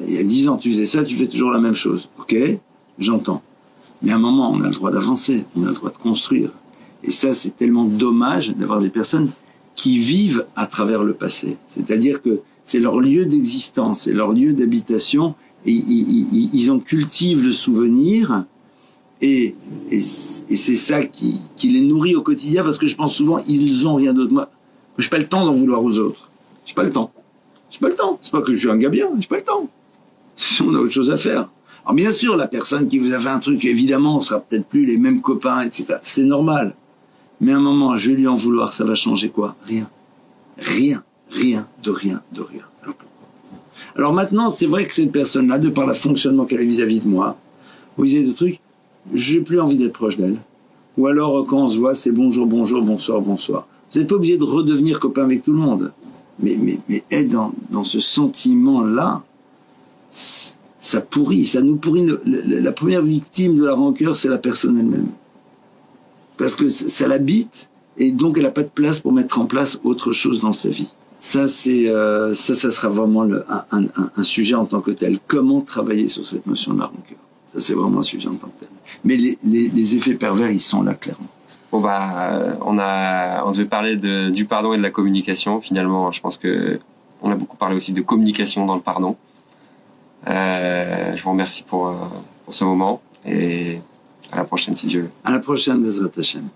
S2: Il y a 10 ans, tu faisais ça, tu fais toujours la même chose. Ok J'entends. Mais à un moment, on a le droit d'avancer, on a le droit de construire. Et ça, c'est tellement dommage d'avoir des personnes qui vivent à travers le passé. C'est-à-dire que c'est leur lieu d'existence, c'est leur lieu d'habitation, et ils, en cultivent le souvenir, et, et, c'est ça qui, qui, les nourrit au quotidien, parce que je pense souvent, ils ont rien d'autre. Moi, j'ai pas le temps d'en vouloir aux autres. J'ai pas le temps. J'ai pas le temps. C'est pas que je suis un gars bien, j'ai pas le temps. On a autre chose à faire. Alors bien sûr, la personne qui vous a fait un truc, évidemment, on sera peut-être plus les mêmes copains, etc. C'est normal. Mais à un moment, je vais lui en vouloir, ça va changer quoi? Rien. Rien. Rien de rien de rien. Alors maintenant, c'est vrai que cette personne-là, de par le fonctionnement qu'elle a vis-à-vis de moi, vous disiez de trucs, j'ai plus envie d'être proche d'elle. Ou alors, quand on se voit, c'est bonjour, bonjour, bonsoir, bonsoir. Vous n'êtes pas obligé de redevenir copain avec tout le monde. Mais, mais, mais être dans, dans ce sentiment-là, ça pourrit, ça nous pourrit. la première victime de la rancœur, c'est la personne elle-même. Parce que ça l'habite, et donc elle n'a pas de place pour mettre en place autre chose dans sa vie. Ça, c'est euh, ça, ça sera vraiment un, sujet en tant que tel. Comment travailler sur cette notion de la rancœur Ça, c'est vraiment un sujet en tant que tel. Mais les, effets pervers, ils sont là clairement.
S1: Bon bah, on a, on devait parler du pardon et de la communication. Finalement, je pense que on a beaucoup parlé aussi de communication dans le pardon. Euh, je vous remercie pour, euh, pour ce moment et à la prochaine si Dieu veut.
S2: À la prochaine, Bezrat Hashem.